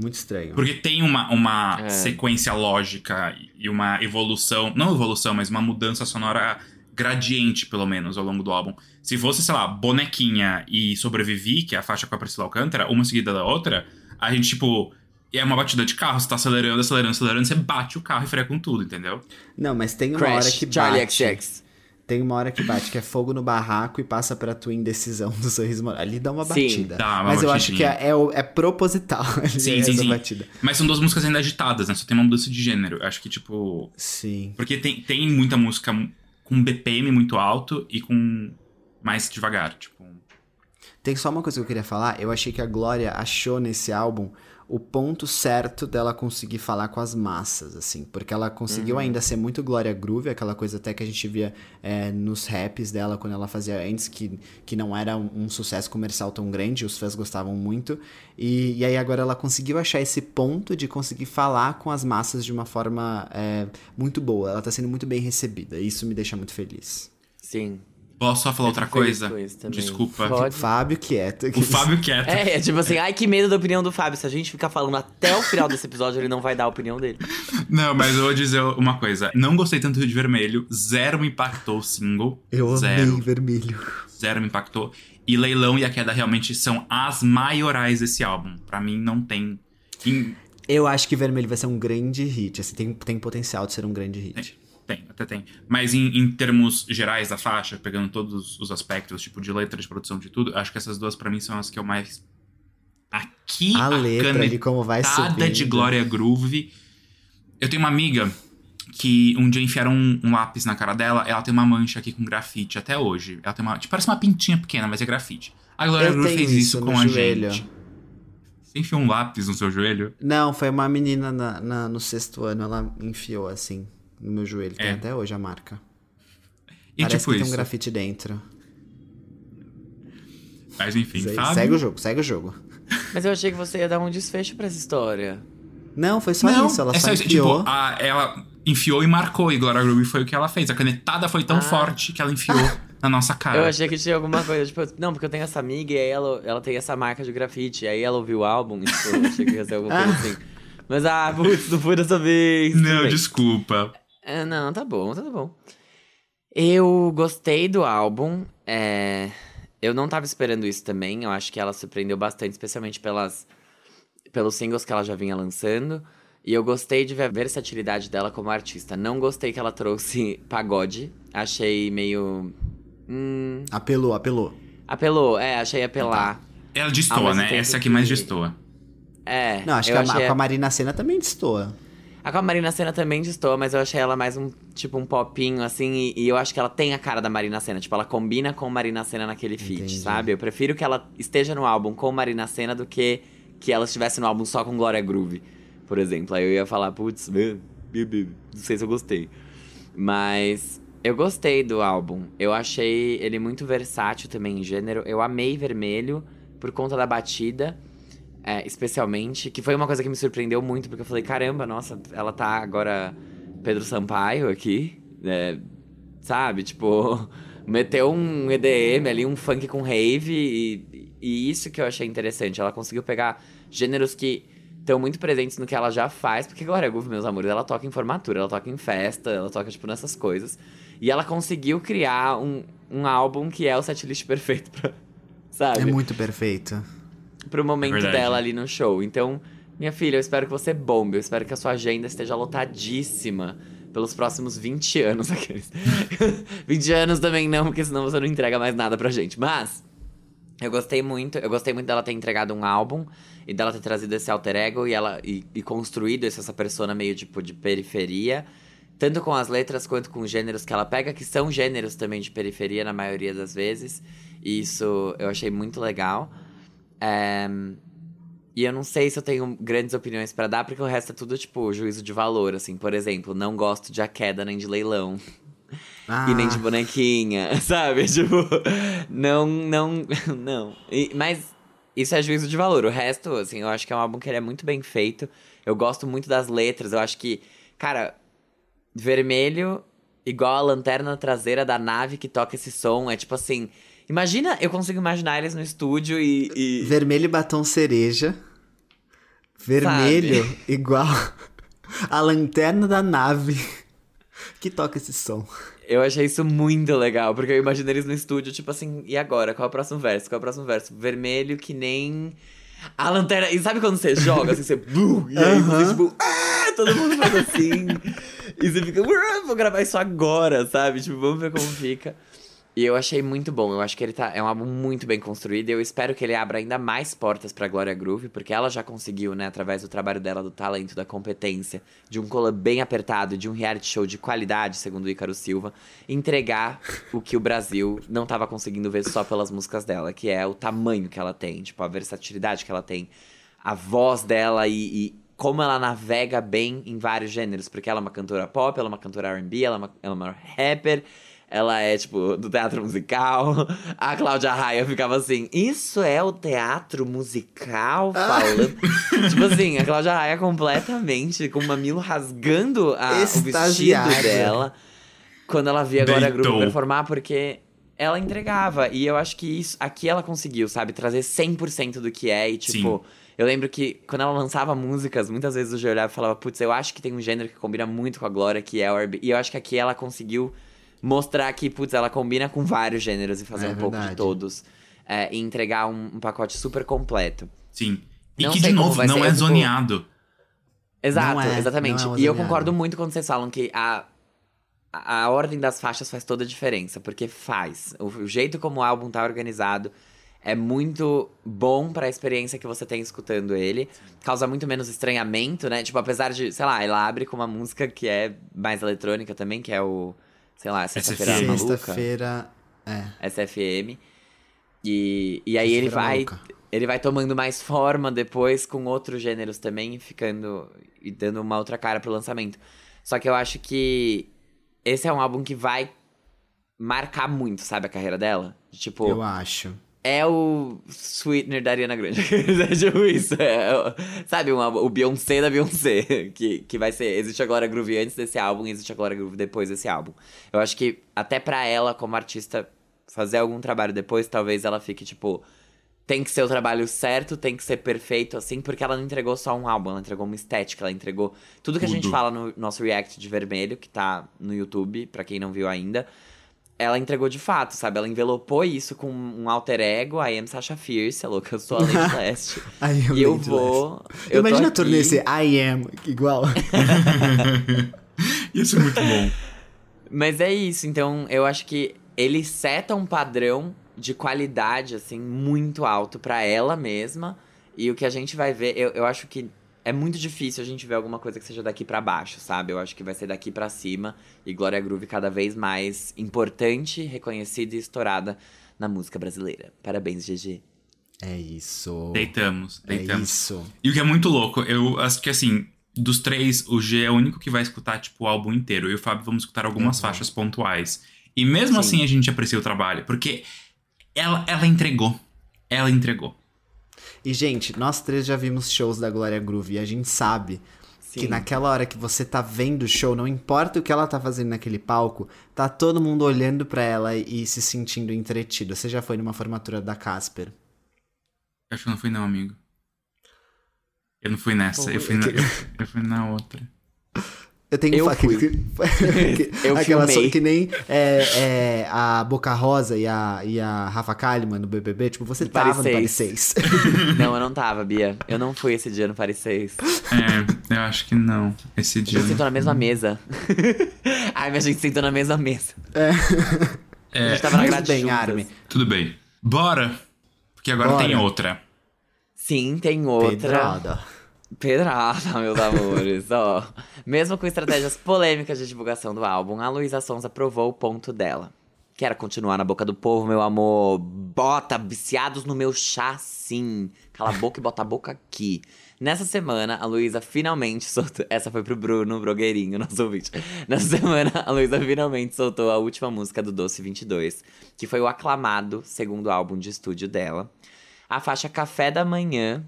muito estranho. Porque tem uma, uma é. sequência lógica e uma evolução, não evolução, mas uma mudança sonora gradiente, pelo menos, ao longo do álbum. Se fosse, sei lá, Bonequinha e Sobrevivi, que é a faixa com a Priscila Alcântara, uma seguida da outra, a gente, tipo, é uma batida de carro, você tá acelerando, acelerando, acelerando, você bate o carro e freia com tudo, entendeu? Não, mas tem uma Crash, hora que Charlie bate. XX. Tem uma hora que bate, que é fogo no barraco e passa pra tua indecisão do sorriso moral. Ali dá uma sim, batida. Dá uma Mas eu acho que é, é, é proposital [LAUGHS] sim, sim, sim. batida. Mas são duas músicas ainda agitadas, né? Só tem uma mudança de gênero. Eu acho que, tipo. Sim. Porque tem, tem muita música com BPM muito alto e com mais devagar, tipo. Tem só uma coisa que eu queria falar. Eu achei que a Glória achou nesse álbum o ponto certo dela conseguir falar com as massas, assim, porque ela conseguiu uhum. ainda ser muito Glória Groove, aquela coisa até que a gente via é, nos raps dela quando ela fazia antes, que, que não era um, sucesso comercial tão grande, os fãs gostavam muito, e, e aí agora ela conseguiu achar esse ponto de conseguir falar com as massas de uma forma é, muito boa, ela tá sendo muito bem recebida, e isso me deixa muito feliz. Sim, Posso só falar outra coisa? Desculpa. Pode. Fábio quieto. O Fábio quieto. É, é, tipo assim, ai que medo da opinião do Fábio. Se a gente ficar falando até o final desse episódio, ele não vai dar a opinião dele. Não, mas eu vou dizer uma coisa. Não gostei tanto de Vermelho. Zero me impactou o single. Eu Zero. amei Vermelho. Zero me impactou. E Leilão e a Queda realmente são as maiorais desse álbum. Para mim, não tem... Eu acho que Vermelho vai ser um grande hit. Assim, tem, tem potencial de ser um grande hit. É. Tem, até tem. Mas em, em, termos gerais da faixa, pegando todos os aspectos, tipo de letra, de produção, de tudo, acho que essas duas para mim são as que eu mais. Aqui, a, a letra de como vai subindo. de Glória Groove. Eu tenho uma amiga que um dia enfiaram um, um, lápis na cara dela, ela tem uma mancha aqui com grafite até hoje. Ela tem uma. Tipo, parece uma pintinha pequena, mas é grafite. A Glória Groove fez isso com a joelho. gente. Você enfiou um lápis no seu joelho? Não, foi uma menina na, na- no sexto ano, ela enfiou assim no meu joelho. Tem É. até hoje a marca. E Parece tipo que tem isso. um grafite dentro. Mas enfim, Segue, Fábio. segue o jogo, segue o jogo. Mas eu achei que você ia dar um desfecho pra essa história. Não, foi só Não, isso. Ela é só isso, enfiou. Tipo, a- ela enfiou e marcou, e Gloria Groove foi o que ela fez. A canetada foi tão Ah. forte que ela enfiou [LAUGHS] na nossa cara. Eu achei que tinha alguma coisa, tipo, não, porque eu tenho essa amiga e aí ela, ela tem essa marca de grafite. E aí ela ouviu o álbum e tipo, eu achei que ia ser alguma coisa assim. Mas, ah, putz, não foi dessa vez. Não, desculpa. É, não, tá bom, tá bom. Eu gostei do álbum. é, Eu não tava esperando isso também. Eu acho que ela surpreendeu bastante, especialmente pelas... pelos singles que ela já vinha lançando. E eu gostei de ver a versatilidade dela como artista. Não gostei que ela trouxe [LAUGHS] pagode. Achei meio. Hum, Apelou, apelou. apelou, é, achei apelar. Ela Ao destoa, mesmo né? Essa aqui mais que- destoa. É. Não, acho eu que a, achei com a Marina Senna também destoa. A com a Marina Senna também destoa, mas eu achei ela mais um, tipo, um popinho, assim, e, e eu acho que ela tem a cara da Marina Senna. Tipo, ela combina com Marina Senna naquele feat, Entendi. sabe? Eu prefiro que ela esteja no álbum com Marina Senna do que que ela estivesse no álbum só com Glória Groove, por exemplo. Aí eu ia falar, putz, meu, não sei se eu gostei. Mas eu gostei do álbum. Eu achei ele muito versátil também em gênero. Eu amei vermelho por conta da batida. É, especialmente, que foi uma coisa que me surpreendeu muito, porque eu falei, caramba, nossa, ela tá agora Pedro Sampaio aqui, né? sabe? Tipo, [LAUGHS] meteu um EDM ali, um funk com rave, e, e isso que eu achei interessante. Ela conseguiu pegar gêneros que estão muito presentes no que ela já faz, porque Glória Groove, meus amores, ela toca em formatura, ela toca em festa, ela toca, tipo, nessas coisas. E ela conseguiu criar um, um álbum que é o setlist perfeito pra. [LAUGHS] Sabe? É muito perfeito. Pro momento É dela ali no show. Então, minha filha, eu espero que você bombe, eu espero que a sua agenda esteja lotadíssima pelos próximos 20 anos [LAUGHS] aqueles. 20 anos também não, porque senão você não entrega mais nada pra gente. Mas eu gostei muito, eu gostei muito dela ter entregado um álbum e dela ter trazido esse alter ego e ela e, e construído esse- essa persona meio tipo de periferia. Tanto com as letras quanto com os gêneros que ela pega, que são gêneros também de periferia na maioria das vezes. E isso eu achei muito legal. É, E eu não sei se eu tenho grandes opiniões pra dar, porque o resto é tudo, tipo, juízo de valor, assim. Por exemplo, não gosto de A Queda nem de Leilão. Ah, E nem de bonequinha, [LAUGHS] sabe? Tipo, não, não, [LAUGHS] não. E- mas isso é juízo de valor. O resto, assim, eu acho que é um álbum que ele é muito bem feito. Eu gosto muito das letras. Eu acho que, cara, vermelho igual a lanterna traseira da nave que toca esse som. É tipo assim. Imagina, eu consigo imaginar eles no estúdio e. e- Vermelho e batom cereja. Vermelho igual [LAUGHS] a lanterna da nave que toca esse som. Eu achei isso muito legal, porque eu imagino eles no estúdio, tipo assim, e agora? Qual é o próximo verso? Qual é o próximo verso? Vermelho que nem. A lanterna. E sabe quando você joga, assim, você. "Bu", E aí você, tipo. "Ah", todo mundo faz assim. [LAUGHS] e você fica. "Ah, Vou gravar isso agora, sabe? Tipo, vamos ver como fica. E eu achei muito bom. Eu acho que ele tá. É um álbum muito bem construído. E eu espero que ele abra ainda mais portas pra Glória Groove, porque ela já conseguiu, né, através do trabalho dela, do talento, da competência, de um collab bem apertado, de um reality show de qualidade, segundo o Ícaro Silva, entregar o que o Brasil não tava conseguindo ver só pelas músicas dela, que é o tamanho que ela tem, tipo, a versatilidade que ela tem, a voz dela e- e como ela navega bem em vários gêneros, porque ela é uma cantora pop, ela é uma cantora R&B, ela é ela é uma rapper, ela é, tipo, do teatro musical. A Cláudia Raia ficava assim, isso é o teatro musical? Falando... tipo assim, a Cláudia Raia completamente, com o mamilo rasgando a, o vestido dela. Quando ela via agora a Deitou. grupo performar, porque ela entregava. E eu acho que isso aqui ela conseguiu, sabe? Trazer 100% do que é. E, tipo, eu lembro que quando ela lançava músicas, muitas vezes o Gê olhava e falava, putz, eu acho que tem um gênero que combina muito com a Glória, que é o R&B. E eu acho que aqui ela conseguiu mostrar que, putz, ela combina com vários gêneros e fazer É um pouco de verdade. todos. é, e entregar um, um pacote super completo. Sim. E Não que, de novo, vai não ser, é zoneado. Exato, Não é, exatamente. não é e eu concordo muito quando vocês falam que a, a, a ordem das faixas faz toda a diferença, porque faz. O, o jeito como o álbum tá organizado é muito bom pra experiência que você tem escutando ele. Causa muito menos estranhamento, né? Tipo, apesar de, sei lá, ela abre com uma música que é mais eletrônica também, que é o, sei lá, Sexta-feira SFM. Maluca. Sexta-feira. É. SFM. E, e aí ele vai. Maluca. ele vai tomando mais forma depois com outros gêneros também, ficando e dando uma outra cara pro lançamento. Só que eu acho que esse é um álbum que vai marcar muito, sabe, a carreira dela. Tipo, Eu acho. É o Sweetener da Ariana Grande. [LAUGHS] é tipo isso. É, sabe, um álbum- o Beyoncé da Beyoncé. [LAUGHS] Que, que vai ser. Existe a Glória Groove antes desse álbum e existe a Glória Groove depois desse álbum. Eu acho que até pra ela, como artista, fazer algum trabalho depois, talvez ela fique tipo. Tem que ser o trabalho certo, tem que ser perfeito, assim, porque ela não entregou só um álbum, ela entregou uma estética, ela entregou tudo que a gente Tudo. fala no nosso react de vermelho, que tá no YouTube, pra quem não viu ainda ela entregou de fato, sabe? Ela envelopou isso com um alter ego, I am Sasha Fierce, é louca, eu sou a Lady [LAUGHS] Leste. I am e eu Lady vou. Eu Imagina turnê ser I am, igual. [LAUGHS] Isso é muito bom. Mas é isso, então eu acho que ele seta um padrão de qualidade, assim, muito alto pra ela mesma. E o que a gente vai ver, eu, eu acho que é muito difícil a gente ver alguma coisa que seja daqui pra baixo, sabe? Eu acho que vai ser daqui pra cima. E Glória Groove cada vez mais importante, reconhecida e estourada na música brasileira. Parabéns, GG. É isso. Deitamos, É deitamos. isso. E o que é muito louco, eu acho que assim, dos três, o G é o único que vai escutar, tipo, o álbum inteiro. Eu e o Fábio vamos escutar algumas Uhum. faixas pontuais. E mesmo Sim. assim a gente aprecia o trabalho, porque ela, ela entregou. Ela entregou. E, gente, nós três já vimos shows da Glória Groove e a gente sabe Sim. que naquela hora que você tá vendo o show, não importa o que ela tá fazendo naquele palco, tá todo mundo olhando pra ela e se sentindo entretido. Você já foi numa formatura da Casper? Eu acho que eu não fui não, amigo. Eu não fui nessa, eu fui na, eu, [LAUGHS] eu fui na outra. Eu tenho Eu fa- [LAUGHS] fui. que- [LAUGHS] Eu aquela filmei. só que nem é, é, a Boca Rosa e a, e a Rafa Kalimann no BBB, tipo, você No tava Paris no Paris seis. 6. [LAUGHS] Não, eu não tava, Bia. Eu não fui esse dia no Paris 6. É, eu acho que não. Esse A dia. gente sentou na mesma mesa. Ai, mas a gente sentou na mesma mesa. A É, gente tava na grade bem, juntas. Armin. tudo bem. Bora! Porque agora Bora. tem outra. Sim, tem outra. Pedrada. Pedrada, meus amores. Ó, mesmo com estratégias polêmicas de divulgação do álbum, a Luísa Sonza provou o ponto dela. Quero continuar na boca do povo, meu amor. Bota viciados no meu chá, sim. Cala a boca e bota a boca aqui. Nessa semana, a Luísa finalmente soltou. Essa foi pro Bruno Brogueirinho, nosso ouvinte. Nessa semana, a Luísa finalmente soltou a última música do Doce 22, que foi o aclamado segundo álbum de estúdio dela. A faixa Café da Manhã,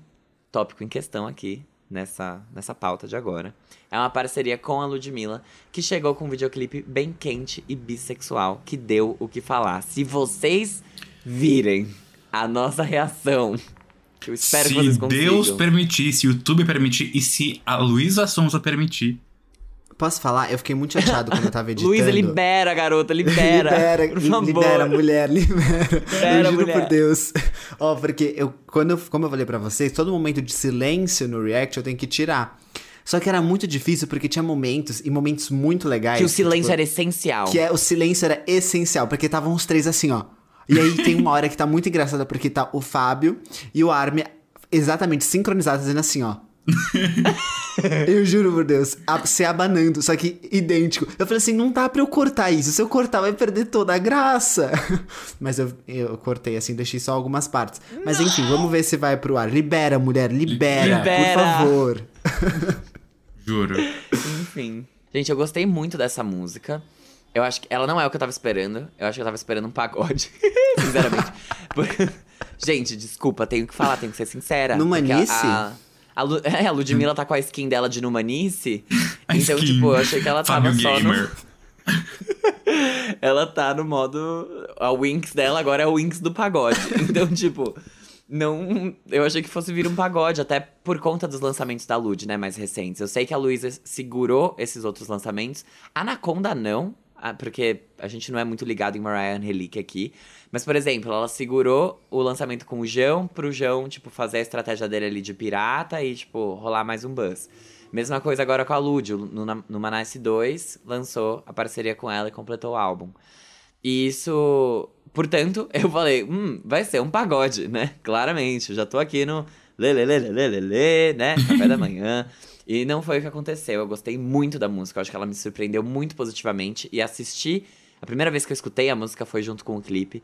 tópico em questão aqui, nessa, nessa pauta de agora. É uma parceria com a Ludmilla, que chegou com um videoclipe bem quente e bissexual, que deu o que falar. Se vocês virem a nossa reação, eu espero se que vocês consigam. Deus permitir, se o YouTube permitir e se a Luísa Sonza permitir. Posso falar? Eu fiquei muito chateado quando eu tava [LAUGHS] editando. Luísa, libera, garota, libera. [LAUGHS] libera, por favor. libera, mulher, libera. Libera, eu juro mulher. por Deus. [LAUGHS] Ó, porque eu, quando eu, como eu falei pra vocês, todo momento de silêncio no React eu tenho que tirar. Só que era muito difícil porque tinha momentos e momentos muito legais. Que o silêncio tipo, era essencial. Que é, o silêncio era essencial, porque estavam os três assim, ó. E aí tem uma hora que tá muito engraçada, porque tá o Fábio e o Armin exatamente sincronizados, dizendo assim, ó. [LAUGHS] eu juro por Deus, a- se abanando, só que idêntico. Eu falei assim, não dá pra eu cortar isso. Se eu cortar, vai perder toda a graça. [LAUGHS] Mas eu, eu cortei assim, deixei só algumas partes. Mas enfim, vamos ver se vai pro ar. Libera, mulher, libera, Libera. por favor. [LAUGHS] Juro. Enfim. Gente, eu gostei muito dessa música. Eu acho que ela não é o que eu tava esperando. Eu acho que eu tava esperando um pagode. Sinceramente. Gente, desculpa, tenho que falar, tenho que ser sincera. Numanice? Porque A, a, Lu- [LAUGHS] é, a Ludmilla tá com a skin dela de Numanice. [LAUGHS] Então, skin. tipo, eu achei que ela tava Fábio só no. Gamer. [LAUGHS] ela tá no modo. A Winx dela agora é o Winx do pagode. Então, tipo. Não. Eu achei que fosse vir um pagode, até por conta dos lançamentos da Lud, né? Mais recentes. Eu sei que a Luísa segurou esses outros lançamentos. Anaconda não, porque a gente não é muito ligado em Mariah Angelique aqui. Mas, por exemplo, ela segurou o lançamento com o João pro João, tipo, fazer a estratégia dele ali de pirata e, tipo, rolar mais um buzz. Mesma coisa agora com a Lud. No, no Manasse 2, lançou a parceria com ela e completou o álbum. E isso. Portanto, [LAUGHS] eu falei, hum, vai ser um pagode, né? Claramente. Eu já tô aqui no lelelelelelele, né? Café da manhã. [LAUGHS] E não foi o que aconteceu. Eu gostei muito da música. Eu acho que ela me surpreendeu muito positivamente. E assisti. A primeira vez que eu escutei a música foi junto com o clipe.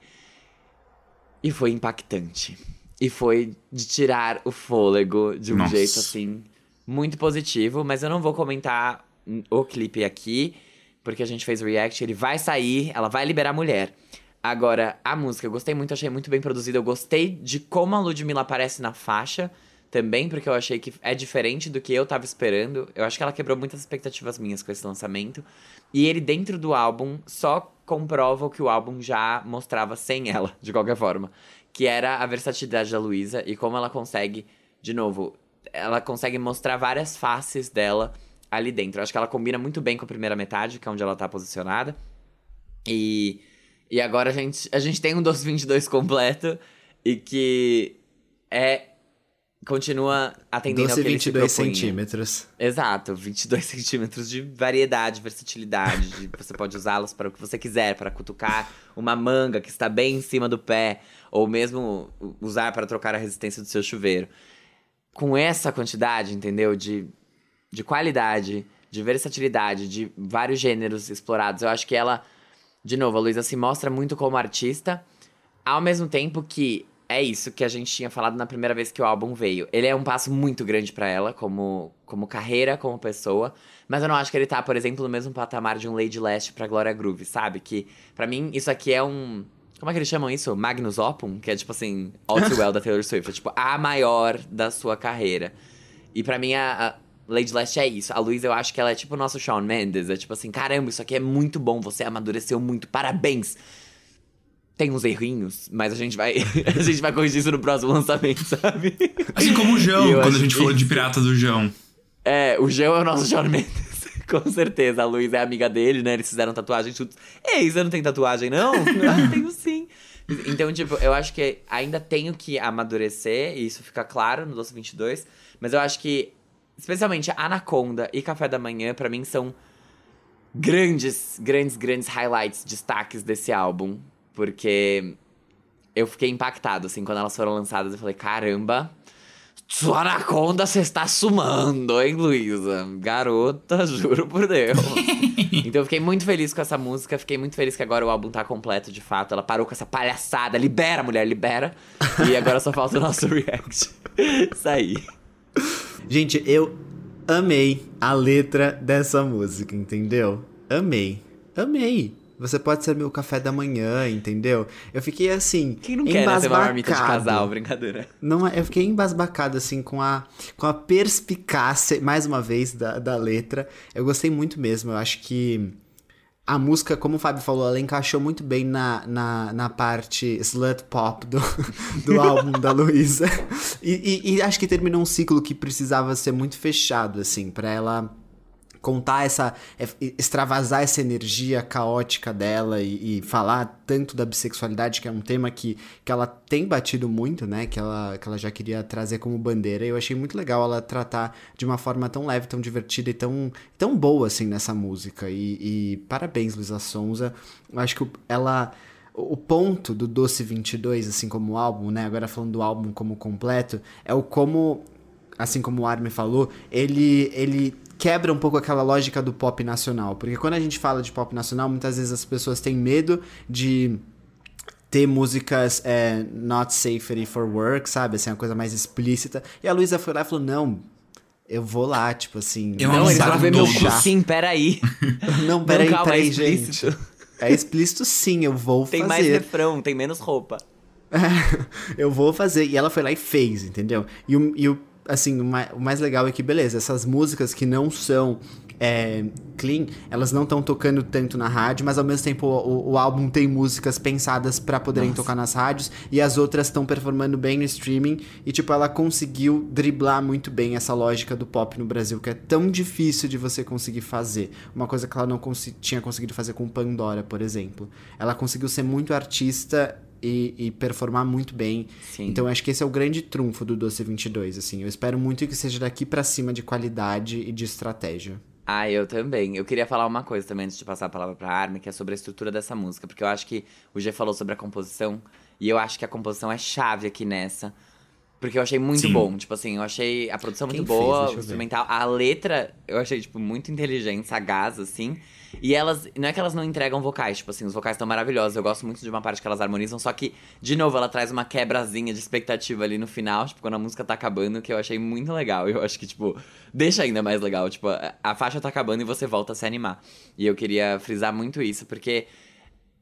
E foi impactante. E foi de tirar o fôlego de um Nossa. jeito assim muito positivo, mas eu não vou comentar o clipe aqui, porque a gente fez o react, ele vai sair, ela vai liberar a mulher. Agora, a música, eu gostei muito, achei muito bem produzida. Eu gostei de como a Ludmilla aparece na faixa também, porque eu achei que é diferente do que eu tava esperando. Eu acho que ela quebrou muitas expectativas minhas com esse lançamento. E ele, dentro do álbum, só comprova o que o álbum já mostrava sem [LAUGHS] ela, de qualquer forma. Que era a versatilidade da Luísa e como ela consegue, de novo, ela consegue mostrar várias faces dela ali dentro. Eu acho que ela combina muito bem com a primeira metade, que é onde ela tá posicionada. E, e agora a gente, a gente tem um Doce 22 completo e que é continua atendendo Doce ao que ele se 22 propunha. centímetros. Exato, 22 [LAUGHS] centímetros de variedade, versatilidade. de- você pode usá-los para o que você quiser, para cutucar uma manga que está bem em cima do pé, ou mesmo usar para trocar a resistência do seu chuveiro. Com essa quantidade, entendeu? De, de qualidade, de versatilidade, de vários gêneros explorados, eu acho que ela, de novo, a Luísa se mostra muito como artista, ao mesmo tempo que é isso que a gente tinha falado na primeira vez que o álbum veio. Ele é um passo muito grande pra ela, como, como carreira, como pessoa. Mas eu não acho que ele tá, por exemplo, no mesmo patamar de um Lady Last pra Gloria Groove, sabe? Que, pra mim, isso aqui é um. Como é que eles chamam isso? Magnus Opum? Que é tipo assim, All Too Well [LAUGHS] da Taylor Swift. É tipo a maior da sua carreira. E pra mim, a, a Lady Last é isso. A Luísa, eu acho que ela é tipo o nosso Shawn Mendes. É tipo assim, caramba, isso aqui é muito bom. Você amadureceu muito. Parabéns tem uns errinhos, mas a gente vai [LAUGHS] a gente vai corrigir isso no próximo lançamento, sabe? Assim como o João, quando a gente que- falou de Pirata do João. É, o João é o nosso Shawn Mendes. [LAUGHS] Com certeza, a Luísa é amiga dele, né? Eles fizeram tatuagem juntos. Ei, você não tem tatuagem, não? [LAUGHS] ah, tenho sim. Então, tipo, eu acho que ainda tenho que amadurecer, e isso fica claro no Doce 22. Mas eu acho que, especialmente Anaconda e Café da Manhã, pra mim são grandes, grandes, grandes highlights, destaques desse álbum. Porque eu fiquei impactado, assim, quando elas foram lançadas. Eu falei, caramba, sua anaconda você está sumando, hein, Luísa? Garota, juro por Deus. [LAUGHS] então eu fiquei muito feliz com essa música. Fiquei muito feliz que agora o álbum tá completo, de fato. Ela parou com essa palhaçada. Libera, mulher, libera. E agora só falta o nosso [LAUGHS] react sair. Gente, eu amei a letra dessa música, entendeu? Amei. Amei. Você pode ser meu café da manhã, entendeu? Eu fiquei assim. Quem não quer né, ser uma marmita de casal, brincadeira. Não, é- eu fiquei embasbacado, assim, com a, com a perspicácia, mais uma vez, da, da letra. Eu gostei muito mesmo. Eu acho que a música, como o Fábio falou, ela encaixou muito bem na, na, na parte slut pop do, [LAUGHS] do álbum da Luísa. E, e- e acho que terminou um ciclo que precisava ser muito fechado, assim, pra ela contar essa. é, extravasar essa energia caótica dela e, e falar tanto da bissexualidade, que é um tema que, que ela tem batido muito, né? Que ela, que ela já queria trazer como bandeira. E eu achei muito legal ela tratar de uma forma tão leve, tão divertida e tão, tão boa, assim, nessa música. E, e parabéns, Luísa Sonza. Eu acho que ela. O ponto do Doce 22, assim como o álbum, né? Agora falando do álbum como completo, é o como assim como o Armin falou, ele, ele quebra um pouco aquela lógica do pop nacional. Porque quando a gente fala de pop nacional, muitas vezes as pessoas têm medo de ter músicas é, not safe for work, sabe? Assim, uma coisa mais explícita. E a Luísa foi lá e falou, não... Eu vou lá, tipo assim. Eu Não, saco vão ver meu cu sim, peraí. [LAUGHS] Não, peraí, calma, é peraí, explícito. gente. É explícito sim, eu vou Tem fazer. mais refrão, tem menos roupa. [LAUGHS] eu vou fazer. E ela foi lá e fez, entendeu? E o, e o assim, o mais, legal é que, beleza, essas músicas que não são é, clean, elas não estão tocando tanto na rádio, mas ao mesmo tempo o, o álbum tem músicas pensadas pra poderem Nossa. tocar nas rádios e as outras estão performando bem no streaming. E, tipo, ela conseguiu driblar muito bem essa lógica do pop no Brasil, que é tão difícil de você conseguir fazer. Uma coisa que ela não consi- tinha conseguido fazer com Pandora, por exemplo. Ela conseguiu ser muito artista e, e performar muito bem. Sim. Então acho que esse é o grande trunfo do Doce 22, assim. Eu espero muito que seja daqui pra cima de qualidade e de estratégia. Ah, eu também. Eu queria falar uma coisa também antes de passar a palavra pra Armin, que é sobre a estrutura dessa música. Porque eu acho que o G falou sobre a composição, e eu acho que a composição é chave aqui nessa. Porque eu achei muito Sim. bom. Tipo assim, eu achei a produção muito Quem fez? boa, o ver. instrumental. A letra, eu achei, tipo, muito inteligente, sagaz, assim. E elas, não é que elas não entregam vocais, tipo assim, os vocais estão maravilhosos. Eu gosto muito de uma parte que elas harmonizam, só que, de novo, ela traz uma quebrazinha de expectativa ali no final, tipo, quando a música tá acabando, que eu achei muito legal. Eu acho que, tipo, deixa ainda mais legal. Tipo, a, faixa tá acabando e você volta a se animar. E eu queria frisar muito isso, porque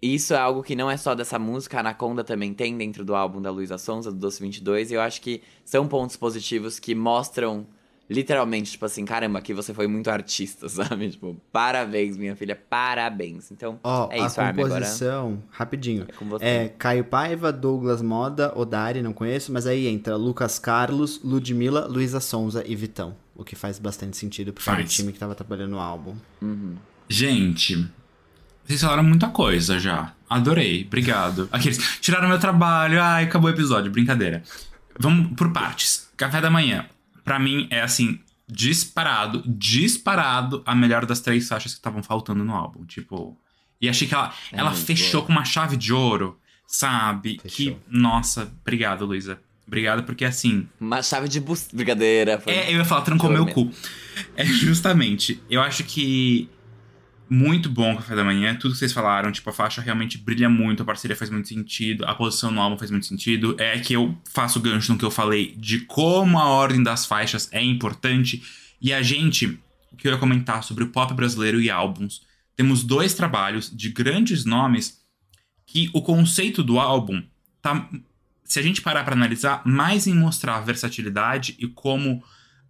isso é algo que não é só dessa música, a Anaconda também tem dentro do álbum da Luísa Sonza, do Doce 22, e eu acho que são pontos positivos que mostram literalmente, tipo assim, caramba, aqui você foi muito artista, [LAUGHS] sabe? Tipo, parabéns, minha filha, parabéns. Então, Ó, é isso, a Armin, composição, rapidinho. é com você. É Caio Paiva, Douglas Moda, Odari, não conheço, mas aí entra Lucas Carlos, Ludmilla, Luísa Sonza e Vitão. O que faz bastante sentido porque era o time que tava trabalhando no álbum. Gente, vocês falaram muita coisa já. Adorei, obrigado. Aqueles tiraram meu trabalho, ai, acabou o episódio, brincadeira. Vamos por partes. Café da manhã, pra mim é assim, disparado, disparado a melhor das três faixas que estavam faltando no álbum. Tipo, e achei que ela, É ela fechou boa. com uma chave de ouro, sabe? Fechou. Que, nossa, obrigado, Luísa. Obrigado, porque assim, Uma chave de bus... Brincadeira. Foi... é, eu ia falar, trancou meu cu. É justamente, eu acho que muito bom o café da manhã, tudo que vocês falaram, tipo, a faixa realmente brilha muito, a parceria faz muito sentido, a posição no álbum faz muito sentido. É que eu faço gancho no que eu falei de como a ordem das faixas é importante. E a gente, o que eu ia comentar sobre o pop brasileiro e álbuns, temos dois trabalhos de grandes nomes que o conceito do álbum tá. Se a gente parar pra analisar, mais em mostrar a versatilidade e como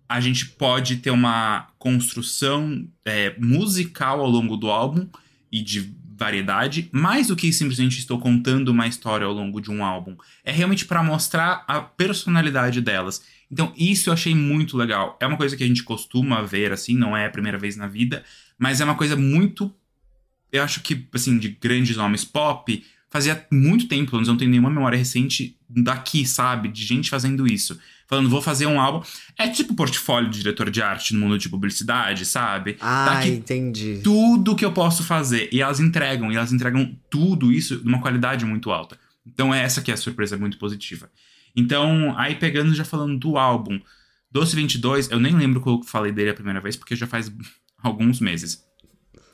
a gente pode ter uma construção é, musical ao longo do álbum e de variedade, mais do que simplesmente estou contando uma história ao longo de um álbum. É realmente para mostrar a personalidade delas. Então, isso eu achei muito legal. É uma coisa que a gente costuma ver, assim, não é a primeira vez na vida, mas é uma coisa muito. Eu acho que, assim, de grandes nomes pop, fazia muito tempo, eu não tenho nenhuma memória recente daqui, sabe? De gente fazendo isso. Falando, vou fazer um álbum. É tipo portfólio de diretor de arte no mundo de publicidade, sabe? Ah, Tá aqui entendi. tudo que eu posso fazer. E elas entregam, e elas entregam tudo isso de uma qualidade muito alta. Então é essa que é a surpresa muito positiva. Então, aí pegando já falando do álbum, Doce 22, eu nem lembro qual eu falei dele a primeira vez, porque já faz [LAUGHS] alguns meses.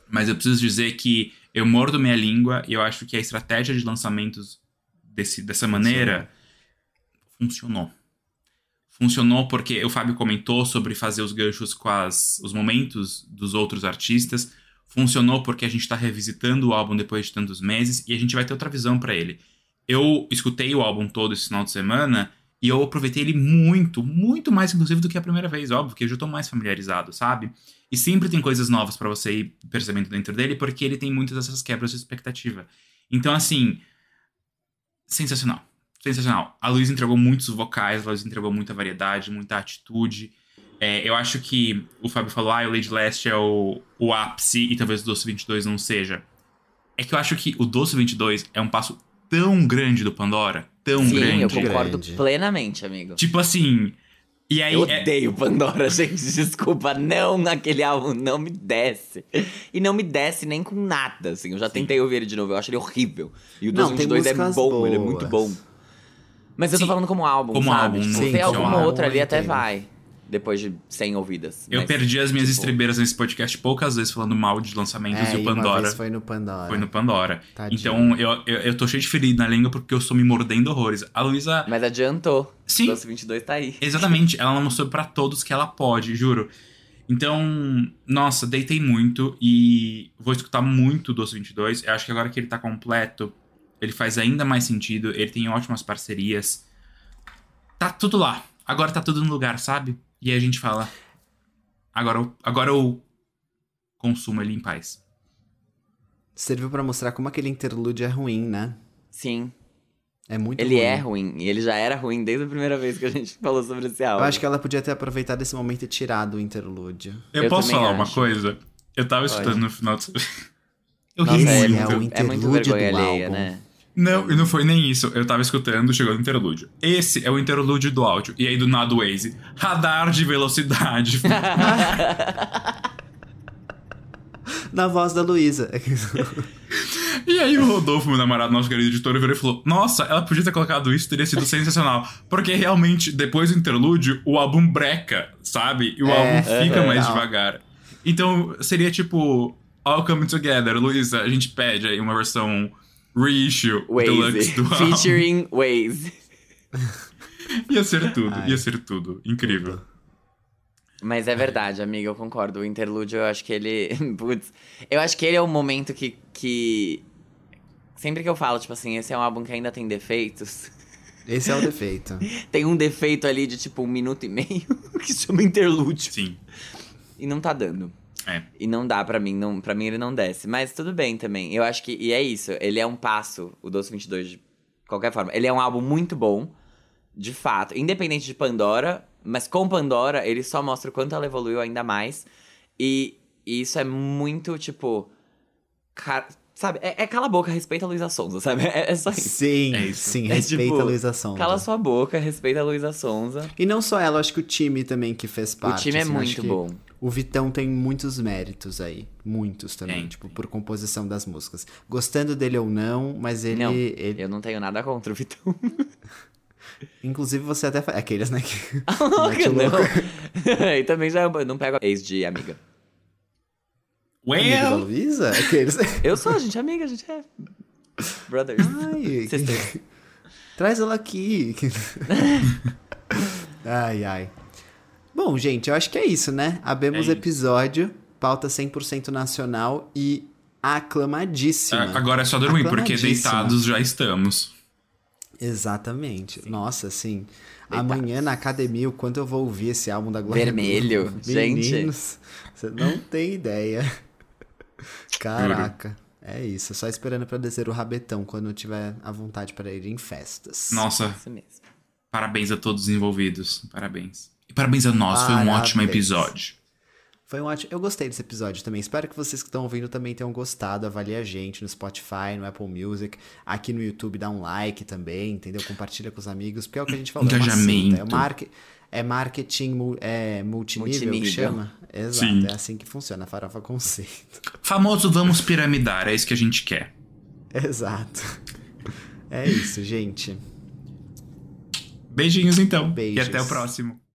Mas eu preciso dizer que eu mordo minha língua e eu acho que a estratégia de lançamentos desse, dessa maneira funcionou. Funcionou porque o Fábio comentou sobre fazer os ganchos com as, os momentos dos outros artistas. Funcionou porque a gente tá revisitando o álbum depois de tantos meses e a gente vai ter outra visão pra ele. Eu escutei o álbum todo esse final de semana e eu aproveitei ele muito, muito mais inclusive do que a primeira vez, óbvio, porque eu já tô mais familiarizado, sabe? E sempre tem coisas novas pra você ir percebendo dentro dele, porque ele tem muitas dessas quebras de expectativa. Então, assim, sensacional. Sensacional. A Luísa entregou muitos vocais, a Luísa entregou muita variedade, muita atitude. É, eu acho que o Fábio falou, ah, o Lady Last é o, o ápice e talvez o Doce 22 não seja. É que eu acho que o Doce 22 é um passo tão grande do Pandora, tão Sim, grande. eu concordo Grande. plenamente, amigo. Tipo assim. E aí. Eu é- odeio Pandora, [LAUGHS] gente. Desculpa, não, aquele álbum não me desce. E não me desce nem com nada, assim. Eu já tentei ouvir ele de novo, eu acho ele horrível. E o Não, tem 2022 é bom, ele é boas. muito bom. Mas eu tô Sim. falando como álbum, Como sabe? álbum, Tipo, sim, tem como alguma álbum, outra ali até vai. Depois de 100 ouvidas. eu Mas, perdi as minhas tipo, estribeiras nesse podcast poucas vezes falando mal de lançamentos É, e o e uma Pandora vez foi no Pandora. foi no Pandora. Tadinho. Então eu, eu, eu tô cheio de ferida na língua porque eu estou me mordendo horrores. A Luísa. Mas adiantou. Sim. Doce 22 tá aí. Exatamente, ela mostrou pra todos que ela pode, juro. Então, nossa, deitei muito e vou escutar muito o Doce 22. Eu acho que agora que ele tá completo, ele faz ainda mais sentido. Ele tem ótimas parcerias. Tá tudo lá. Agora tá tudo no lugar, sabe? E aí a gente fala. Agora, eu- agora eu consumo ele em paz. Serviu pra mostrar como aquele interlúdio é ruim, né? Sim. É muito Ele ruim. é ruim. E ele já era ruim desde a primeira vez que a gente [LAUGHS] falou sobre esse álbum. Eu acho que ela podia ter aproveitado esse momento e tirado o interlúdio. Eu, Eu posso falar uma acho. coisa? Eu tava Pode. escutando no final de... [LAUGHS] Eu Nossa, ri é, muito. é o muito, é muito interlúdio vergonha do alheia, álbum. né? Não, e não foi nem isso. Eu tava escutando, chegou no interlúdio. Esse é o interlúdio do áudio. E aí do nada o Waze. Radar de velocidade. [LAUGHS] Na voz da Luísa. E aí o Rodolfo, meu namorado, nosso querido editor, virou e falou: Nossa, ela podia ter colocado isso, teria sido sensacional. Porque realmente, depois do interlúdio, o álbum breca, sabe? E o É, álbum fica é, mais devagar. Então, seria tipo, All Coming Together. Luísa, a gente pede aí uma versão reissue, deluxe Waze. do [LAUGHS] álbum. Featuring Waze. [LAUGHS] Ia ser tudo, Ai. ia ser tudo. Incrível. Mas é verdade, amiga, eu concordo. O interlúdio, eu acho que ele. [LAUGHS] Putz. Eu acho que ele é o momento que, que. Sempre que eu falo, tipo assim, esse é um álbum que ainda tem defeitos. Esse é o defeito. Tem um defeito ali de tipo um minuto e meio que se chama interlúdio. Sim. E não tá dando. É. E não dá pra mim, não, pra mim ele não desce. Mas tudo bem também. Eu acho que. E é isso. Ele é um passo, o Doce 22, de qualquer forma. Ele é um álbum muito bom, de fato. Independente de Pandora. Mas com Pandora, ele só mostra o quanto ela evoluiu ainda mais. E, e isso é muito, tipo. Cara, sabe? É, é cala a boca, respeita a Luísa Sonza, sabe? [LAUGHS] É, é só isso. Sim, É isso. sim, É respeita tipo, a Luísa Sonza. Cala sua boca, respeita a Luísa Sonza. E não só ela, acho que o time também que fez parte. o time é assim, muito bom. O Vitão tem muitos méritos aí. Muitos também, Tem. tipo, por composição das músicas. Gostando dele ou não, mas ele. não, ele- eu não tenho nada contra o Vitão. [LAUGHS] Inclusive, você até faz. Aqueles, né? Que... [LAUGHS] [LAUGHS] Louco. não. e também já não pego ex de amiga. Da Well, Luísa? Aqueles. Eu sou, a gente é amiga, a gente é brothers. Ai, Sisters. Traz ela aqui. ai, ai. Bom, gente, eu acho que é isso, né? Abemos É isso. episódio, pauta 100% nacional e aclamadíssima. a- agora é só dormir, porque deitados já estamos. Exatamente. Nossa, assim, amanhã na academia, o quanto eu vou ouvir esse álbum da Glória Vermelho, Groove. gente. Meninos, você não tem ideia. Caraca. É isso, só esperando pra descer o rabetão quando eu tiver a vontade para ir em festas. Nossa, Isso mesmo. parabéns a todos os envolvidos. Parabéns. E parabéns a nós, foi um ótimo Parabéns. episódio. Foi um ótimo. Eu gostei desse episódio também. Espero que vocês que estão ouvindo também tenham gostado. Avalie a gente no Spotify, no Apple Music. Aqui no YouTube, dá um like também, entendeu? Compartilha com os amigos, porque é o que a gente falou. É, uma Engajamento. é, é marketing mu- é, multinível, que Multinível. chama? Exato, Sim. é assim que funciona a farofa conceito. [LAUGHS] Famoso vamos piramidar, é isso que a gente quer. Exato. É isso, gente. Beijinhos então. Beijos. E até o próximo.